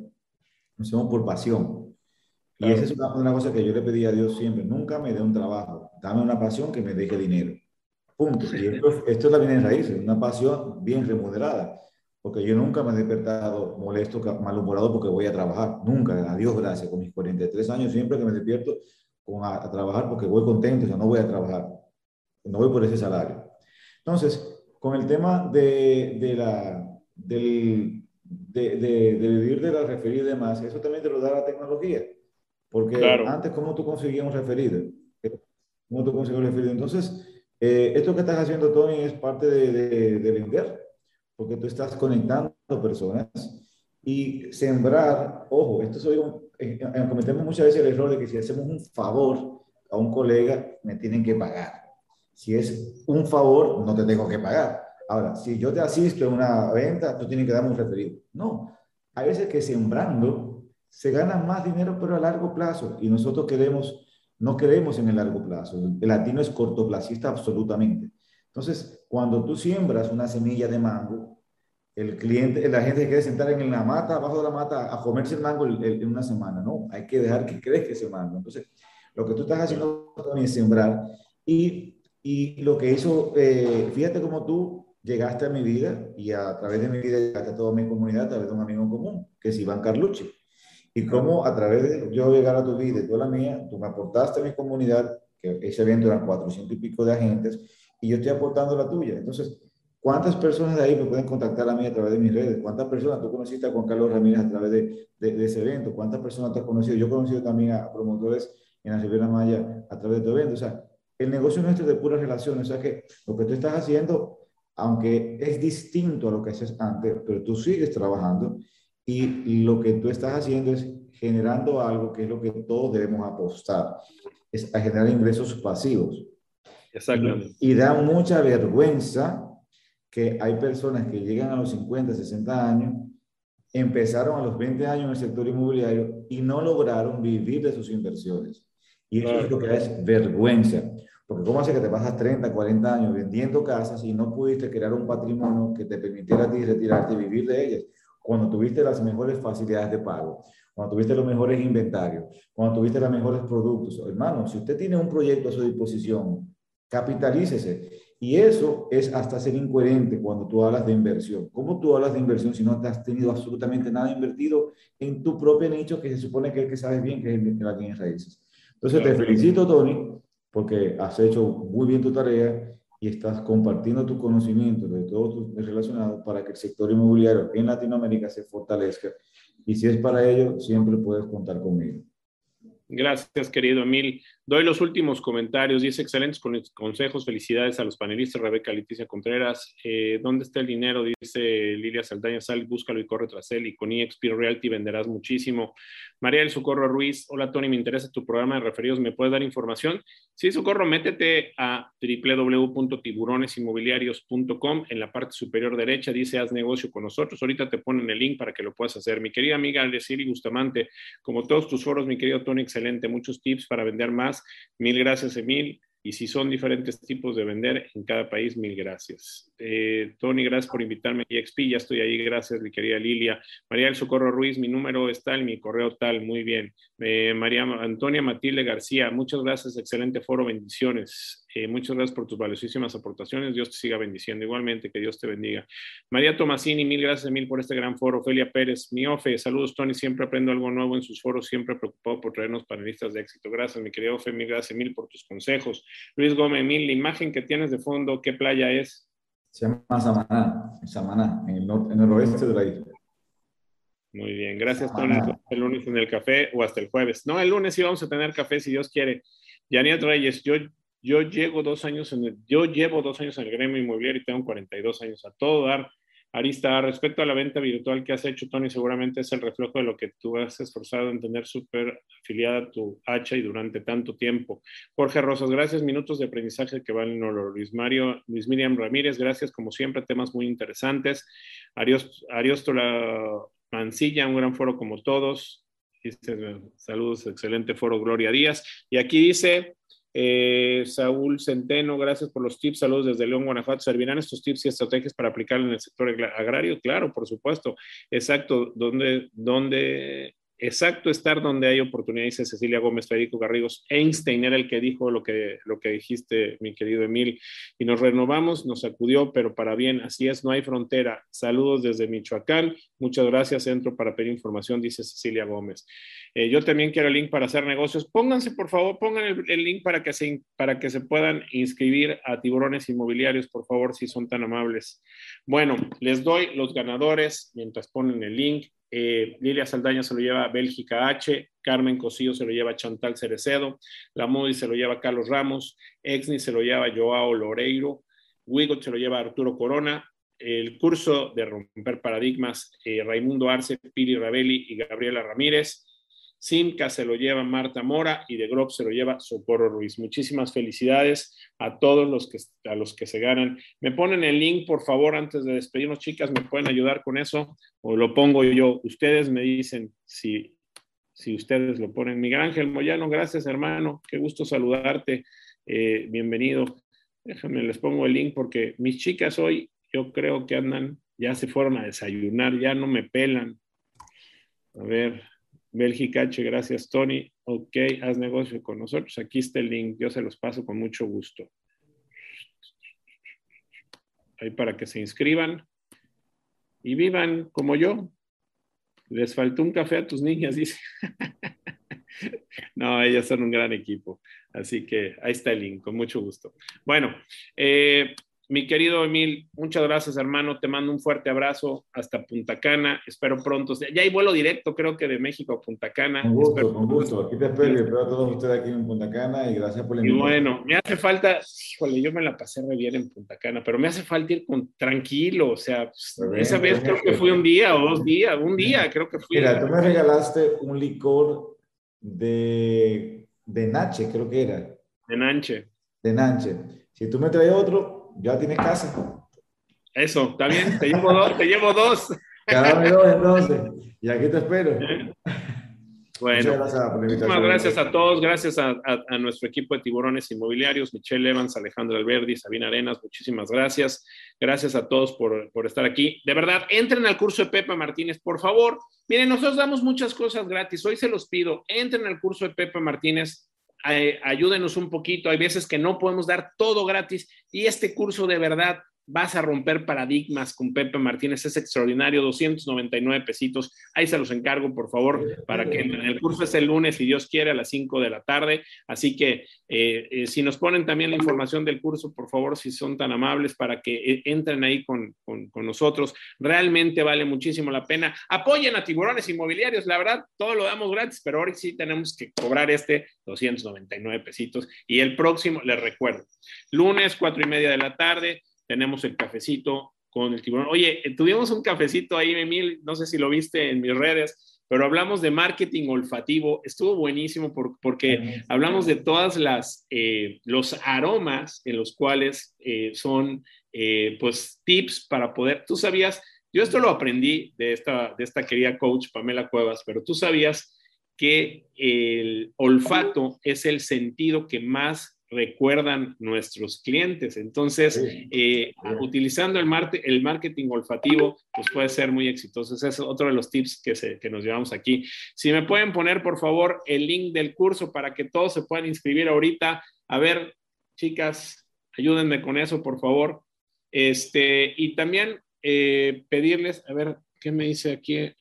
S3: lo hacemos por pasión. Y esa es una, una, cosa que yo le pedí a Dios siempre, nunca me dé un trabajo, dame una pasión que me deje dinero. Punto. Y esto, esto es la bienes raíces, una pasión bien remunerada, porque yo nunca me he despertado molesto, malhumorado porque voy a trabajar, nunca, a Dios gracias, con mis 43 años siempre que me despierto con a, trabajar porque voy contento, o sea, no voy a trabajar, no voy por ese salario. Entonces, con el tema de, de la, del, de, de, de, vivir de la referida y demás, eso también te lo da la tecnología. Porque antes, ¿cómo tú conseguías un referido? ¿Cómo tú conseguías un referido? Entonces, eh, esto que estás haciendo, Tony, es parte de, de, vender, porque tú estás conectando personas y sembrar, ojo, esto soy un, eh, eh, cometemos muchas veces el error de que si hacemos un favor a un colega, me tienen que pagar. Si es un favor, no te tengo que pagar. Ahora, si yo te asisto en una venta, tú tienes que darme un referido. No, hay veces que sembrando se gana más dinero, pero a largo plazo. Y nosotros queremos, no queremos en el largo plazo. El latino es cortoplacista absolutamente. Entonces, cuando tú siembras una semilla de mango, el cliente, la gente quiere sentar en la mata, abajo de la mata, a comerse el mango en una semana. No, hay que dejar que crezca ese mango. Entonces, lo que tú estás haciendo es sembrar. Y, y lo que hizo, eh, fíjate cómo tú llegaste a mi vida y a través de mi vida llegaste a toda mi comunidad a través de un amigo común, que es Iván Carlucci. Y cómo a través de yo llegar a tu vida y tú a la mía, tú me aportaste a mi comunidad, que ese evento eran 400 y pico de agentes, y yo estoy aportando la tuya. Entonces, ¿cuántas personas de ahí me pueden contactar a mí a través de mis redes? ¿Cuántas personas tú conociste a Juan Carlos Ramírez a través de, de, ese evento? ¿Cuántas personas tú has conocido? Yo he conocido también a promotores en la Riviera Maya a través de tu evento. O sea, el negocio nuestro es de puras relaciones. O sea, que lo que tú estás haciendo aunque es distinto a lo que haces antes, pero tú sigues trabajando y lo que tú estás haciendo es generando algo que es lo que todos debemos apostar, es a generar ingresos pasivos.
S2: Exactamente.
S3: Y, da mucha vergüenza que hay personas que llegan a los 50, 60 años, empezaron a los 20 años en el sector inmobiliario y no lograron vivir de sus inversiones. Y eso es lo que es vergüenza. Porque ¿cómo hace que te pasas 30, 40 años vendiendo casas y no pudiste crear un patrimonio que te permitiera a ti retirarte y vivir de ellas? Cuando tuviste las mejores facilidades de pago, cuando tuviste los mejores inventarios, cuando tuviste los mejores productos. Hermano, si usted tiene un proyecto a su disposición, capitalícese. Y eso es hasta ser incoherente cuando tú hablas de inversión. ¿Cómo tú hablas de inversión si no te has tenido absolutamente nada invertido en tu propio nicho que se supone que es el que sabes bien, que es el de las bienes raíces? Entonces, te felicito, Tony, porque has hecho muy bien tu tarea y estás compartiendo tu conocimiento de todo relacionado para que el sector inmobiliario en Latinoamérica se fortalezca. Y si es para ello, siempre puedes contar conmigo.
S2: Gracias, querido Emil. Doy los últimos comentarios. Dice excelentes consejos. Felicidades a los panelistas. Rebeca Leticia Contreras. Eh, ¿Dónde está el dinero? Dice Lilia Saldaña. Sal, búscalo y corre tras él. Y con EXP Realty venderás muchísimo. María del Socorro Ruiz. Hola, Tony. Me interesa tu programa de referidos. ¿Me puedes dar información? Sí, Socorro, métete a www.tiburonesinmobiliarios.com. En la parte superior derecha dice haz negocio con nosotros. Ahorita te ponen el link para que lo puedas hacer. Mi querida amiga Alessiri Bustamante, como todos tus foros, mi querido Tony, excelente. Muchos tips para vender más. Mil gracias, Emil. Y si son diferentes tipos de vender en cada país, mil gracias. Eh, Tony, gracias por invitarme a XP, ya estoy ahí, gracias, mi querida Lilia. María del Socorro Ruiz, mi número está en mi correo tal, muy bien. Eh, María Antonia Matilde García, muchas gracias, excelente foro, bendiciones. Eh, muchas gracias por tus valiosísimas aportaciones. Dios te siga bendiciendo igualmente, que Dios te bendiga. María Tomasini, mil gracias, mil por este gran foro. Ofelia Pérez, mi Ofe, saludos, Tony. Siempre aprendo algo nuevo en sus foros, siempre preocupado por traernos panelistas de éxito. Gracias, mi querida Ofe, mil gracias, mil por tus consejos. Luis Gómez, mil, la imagen que tienes de fondo, ¿qué playa es?
S3: Se llama Samaná, Samaná, en el, en el oeste de la isla.
S2: Muy bien, gracias, Tony. El lunes en el café o hasta el jueves. No, el lunes sí vamos a tener café si Dios quiere. Janet Reyes, yo Yo llevo dos años en el, yo llevo dos años en el gremio inmobiliario y tengo 42 años a todo dar. Arista, respecto a la venta virtual que has hecho, Tony, seguramente es el reflejo de lo que tú has esforzado en tener súper afiliada tu hacha y durante tanto tiempo. Jorge Rosas, gracias. Minutos de aprendizaje que valen oro. Luis Mario, Luis Miriam Ramírez, gracias. Como siempre, temas muy interesantes. Ariostola Mancilla, un gran foro como todos. saludos, excelente foro, Gloria Díaz. Y aquí dice, eh, Saúl Centeno, gracias por los tips. Saludos desde León, Guanajuato. ¿Servirán estos tips y estrategias para aplicar en el sector agrario? Claro, por supuesto. Exacto. ¿Dónde, dónde exacto estar donde hay oportunidad, dice Cecilia Gómez, Federico Garrigos. Einstein era el que dijo lo que, lo que dijiste, mi querido Emil, y nos renovamos, nos sacudió, pero para bien, así es, no hay frontera. Saludos desde Michoacán, muchas gracias, entro para pedir información, dice Cecilia Gómez. Eh, yo también quiero el link para hacer negocios. Pónganse, por favor, pongan el, el, link para que, se, para que se puedan inscribir a tiburones inmobiliarios, por favor, si son tan amables. Bueno, les doy los ganadores mientras ponen el link. Eh, Lilia Saldaña se lo lleva Bélgica H, Carmen Cosillo se lo lleva Chantal Cerecedo, La Modi se lo lleva Carlos Ramos, Exni se lo lleva Joao Loreiro, Wigot se lo lleva Arturo Corona, el curso de romper paradigmas eh, Raimundo Arce, Piri Ravelli y Gabriela Ramírez, Simca se lo lleva Marta Mora y de Grop se lo lleva Socorro Ruiz. Muchísimas felicidades a todos los que, a los que se ganan. Me ponen el link, por favor, antes de despedirnos, chicas, ¿me pueden ayudar con eso? O lo pongo yo. Ustedes me dicen si, si ustedes lo ponen. Miguel Ángel Moyano, gracias, hermano. Qué gusto saludarte. Eh, bienvenido. Déjenme, les pongo el link porque mis chicas hoy yo creo que andan, ya se fueron a desayunar, ya no me pelan. A ver, Bélgica H, gracias Tony. Ok, haz negocio con nosotros. Aquí está el link, yo se los paso con mucho gusto. Ahí para que se inscriban y vivan como yo. Les faltó un café a tus niñas, dice. no, ellas son un gran equipo. Así que ahí está el link, con mucho gusto. Bueno, eh, mi querido Emil, muchas gracias, hermano. Te mando un fuerte abrazo hasta Punta Cana. Espero pronto. Ya hay vuelo directo, creo que de México a Punta Cana.
S3: Con gusto, con gusto. Aquí te espero espero a todos ustedes aquí en Punta Cana y gracias por la
S2: invitación. Y bueno, me hace falta, híjole, yo me la pasé re bien en Punta Cana, pero me hace falta ir con tranquilo. O sea, esa vez creo que fui un día o dos días, un día creo que fui.
S3: Mira, tú me regalaste un licor de, de Nache, creo que era.
S2: De Nanche.
S3: De Nanche. Si tú me traes otro, ya tienes casa.
S2: Eso, está bien, te llevo dos, te llevo dos.
S3: Cada dos entonces. Y aquí te espero.
S2: Bueno, muchas gracias a todos, gracias a, a, nuestro equipo de tiburones inmobiliarios, Michelle Evans, Alejandro Alberdi, Sabina Arenas, muchísimas gracias. Gracias a todos por, por, estar aquí. De verdad, entren al curso de Pepe Martínez, por favor. Miren, nosotros damos muchas cosas gratis, hoy se los pido, entren al curso de Pepe Martínez, ayúdenos un poquito. Hay veces que no podemos dar todo gratis y este curso de verdad vas a romper paradigmas con Pepe Martínez, es extraordinario, 299 pesitos, ahí se los encargo, por favor, para que el curso es el lunes, si Dios quiere, a las 5 de la tarde, así que eh, eh, si nos ponen también la información del curso, por favor, si son tan amables, para que entren ahí con, con, con nosotros, realmente vale muchísimo la pena, apoyen a tiburones inmobiliarios, la verdad, todo lo damos gratis, pero ahora sí tenemos que cobrar este 299 pesitos, y el próximo, les recuerdo, lunes, cuatro y media de la tarde, tenemos el cafecito con el tiburón. Oye, tuvimos un cafecito ahí, Emil, no sé si lo viste en mis redes, pero hablamos de marketing olfativo. Estuvo buenísimo porque hablamos de todas las eh, los aromas en los cuales eh, son eh, pues tips para poder. Tú sabías, yo esto lo aprendí de esta de esta querida coach Pamela Cuevas, pero tú sabías que el olfato es el sentido que más recuerdan nuestros clientes. Entonces, eh, utilizando el, el, marketing olfativo, pues puede ser muy exitoso. Ese es otro de los tips que, se, que nos llevamos aquí. Si me pueden poner, por favor, el link del curso para que todos se puedan inscribir ahorita. A ver, chicas, ayúdenme con eso, por favor. Este, y también eh, pedirles, a ver, ¿qué me dice aquí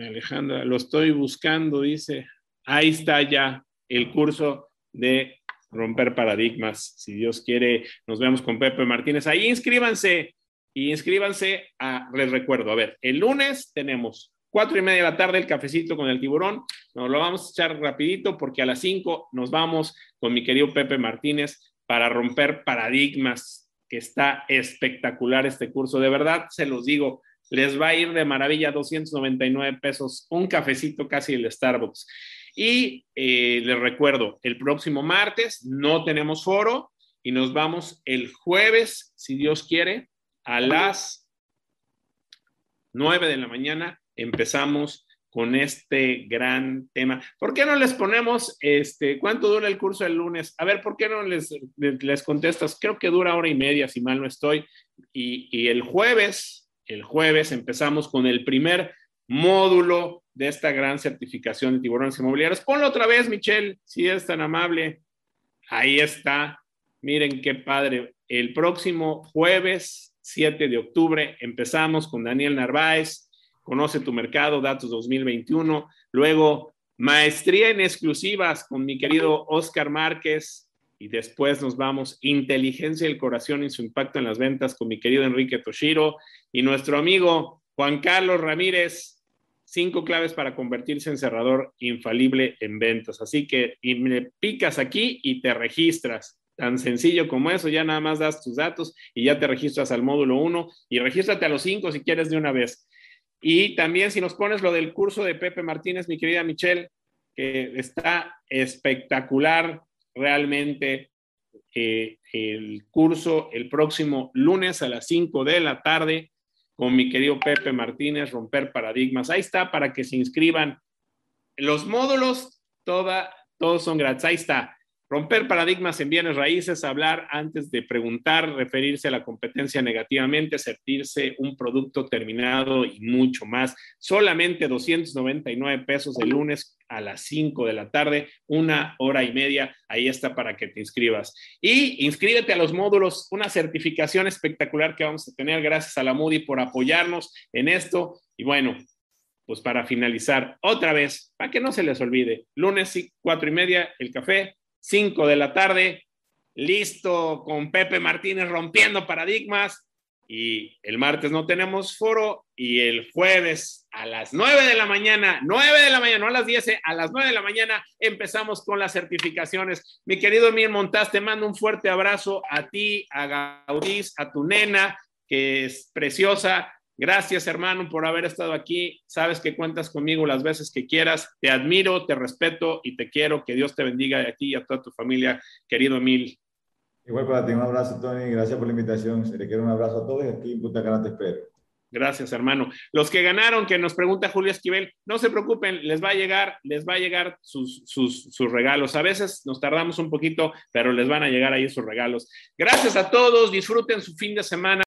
S2: Alejandra? Lo estoy buscando, dice. Ahí está ya el curso de romper paradigmas. Si Dios quiere, nos vemos con Pepe Martínez. Ahí inscríbanse y inscríbanse a, les recuerdo, a ver, el lunes tenemos cuatro y media de la tarde el cafecito con el tiburón. Nos lo vamos a echar rapidito porque a las cinco nos vamos con mi querido Pepe Martínez para romper paradigmas, que está espectacular este curso. De verdad, se los digo, les va a ir de maravilla 299 pesos, un cafecito casi el Starbucks. Y eh, les recuerdo, el próximo martes no tenemos foro y nos vamos el jueves, si Dios quiere, a las 9 de la mañana. Empezamos con este gran tema. ¿Por qué no les ponemos, este, cuánto dura el curso el lunes? A ver, ¿por qué no les, les contestas? Creo que dura hora y media, si mal no estoy. Y, y el jueves, el jueves empezamos con el primer módulo de esta gran certificación de tiburones inmobiliarios. Ponlo otra vez, Michelle, si es tan amable. Ahí está. Miren qué padre. El próximo jueves 7 de octubre empezamos con Daniel Narváez, Conoce tu mercado, datos 2021. Luego, maestría en exclusivas con mi querido Oscar Márquez. Y después nos vamos, inteligencia del corazón y su impacto en las ventas con mi querido Enrique Toshiro. Y nuestro amigo Juan Carlos Ramírez, cinco claves para convertirse en cerrador infalible en ventas. Así que y me picas aquí y te registras. Tan sencillo como eso, ya nada más das tus datos y ya te registras al módulo 1 y regístrate a los cinco si quieres de una vez. Y también si nos pones lo del curso de Pepe Martínez, mi querida Michelle, que está espectacular realmente eh, el curso el próximo lunes a las 5 de la tarde con mi querido Pepe Martínez, Romper Paradigmas. Ahí está para que se inscriban. Los módulos, toda, todos son gratis. Ahí está. Romper paradigmas en bienes raíces, hablar antes de preguntar, referirse a la competencia negativamente, sentirse un producto terminado y mucho más. Solamente 299 pesos el lunes a las 5 de la tarde, una hora y media. Ahí está para que te inscribas. Y inscríbete a los módulos, una certificación espectacular que vamos a tener. Gracias a la Moody por apoyarnos en esto. Y bueno, pues para finalizar, otra vez, para que no se les olvide, lunes cuatro y media, el café, 5 de la tarde, listo con Pepe Martínez rompiendo paradigmas. Y el martes no tenemos foro y el jueves a las 9 de la mañana, 9 de la mañana, no a las 10, eh, a las 9 de la mañana empezamos con las certificaciones. Mi querido Emil Montaz, te mando un fuerte abrazo a ti, a Gaudís, a tu nena, que es preciosa, Gracias, hermano, por haber estado aquí. Sabes que cuentas conmigo las veces que quieras. Te admiro, te respeto y te quiero. Que Dios te bendiga a ti y a toda tu familia, querido Emil.
S3: Igual para ti, un abrazo, Tony. Gracias por la invitación. Se le quiere un abrazo a todos y aquí en Punta Cana te espero.
S2: Gracias, hermano. Los que ganaron, que nos pregunta Julio Esquivel, no se preocupen, les va a llegar, les va a llegar sus, sus, sus, regalos. A veces nos tardamos un poquito, pero les van a llegar ahí sus regalos. Gracias a todos, disfruten su fin de semana.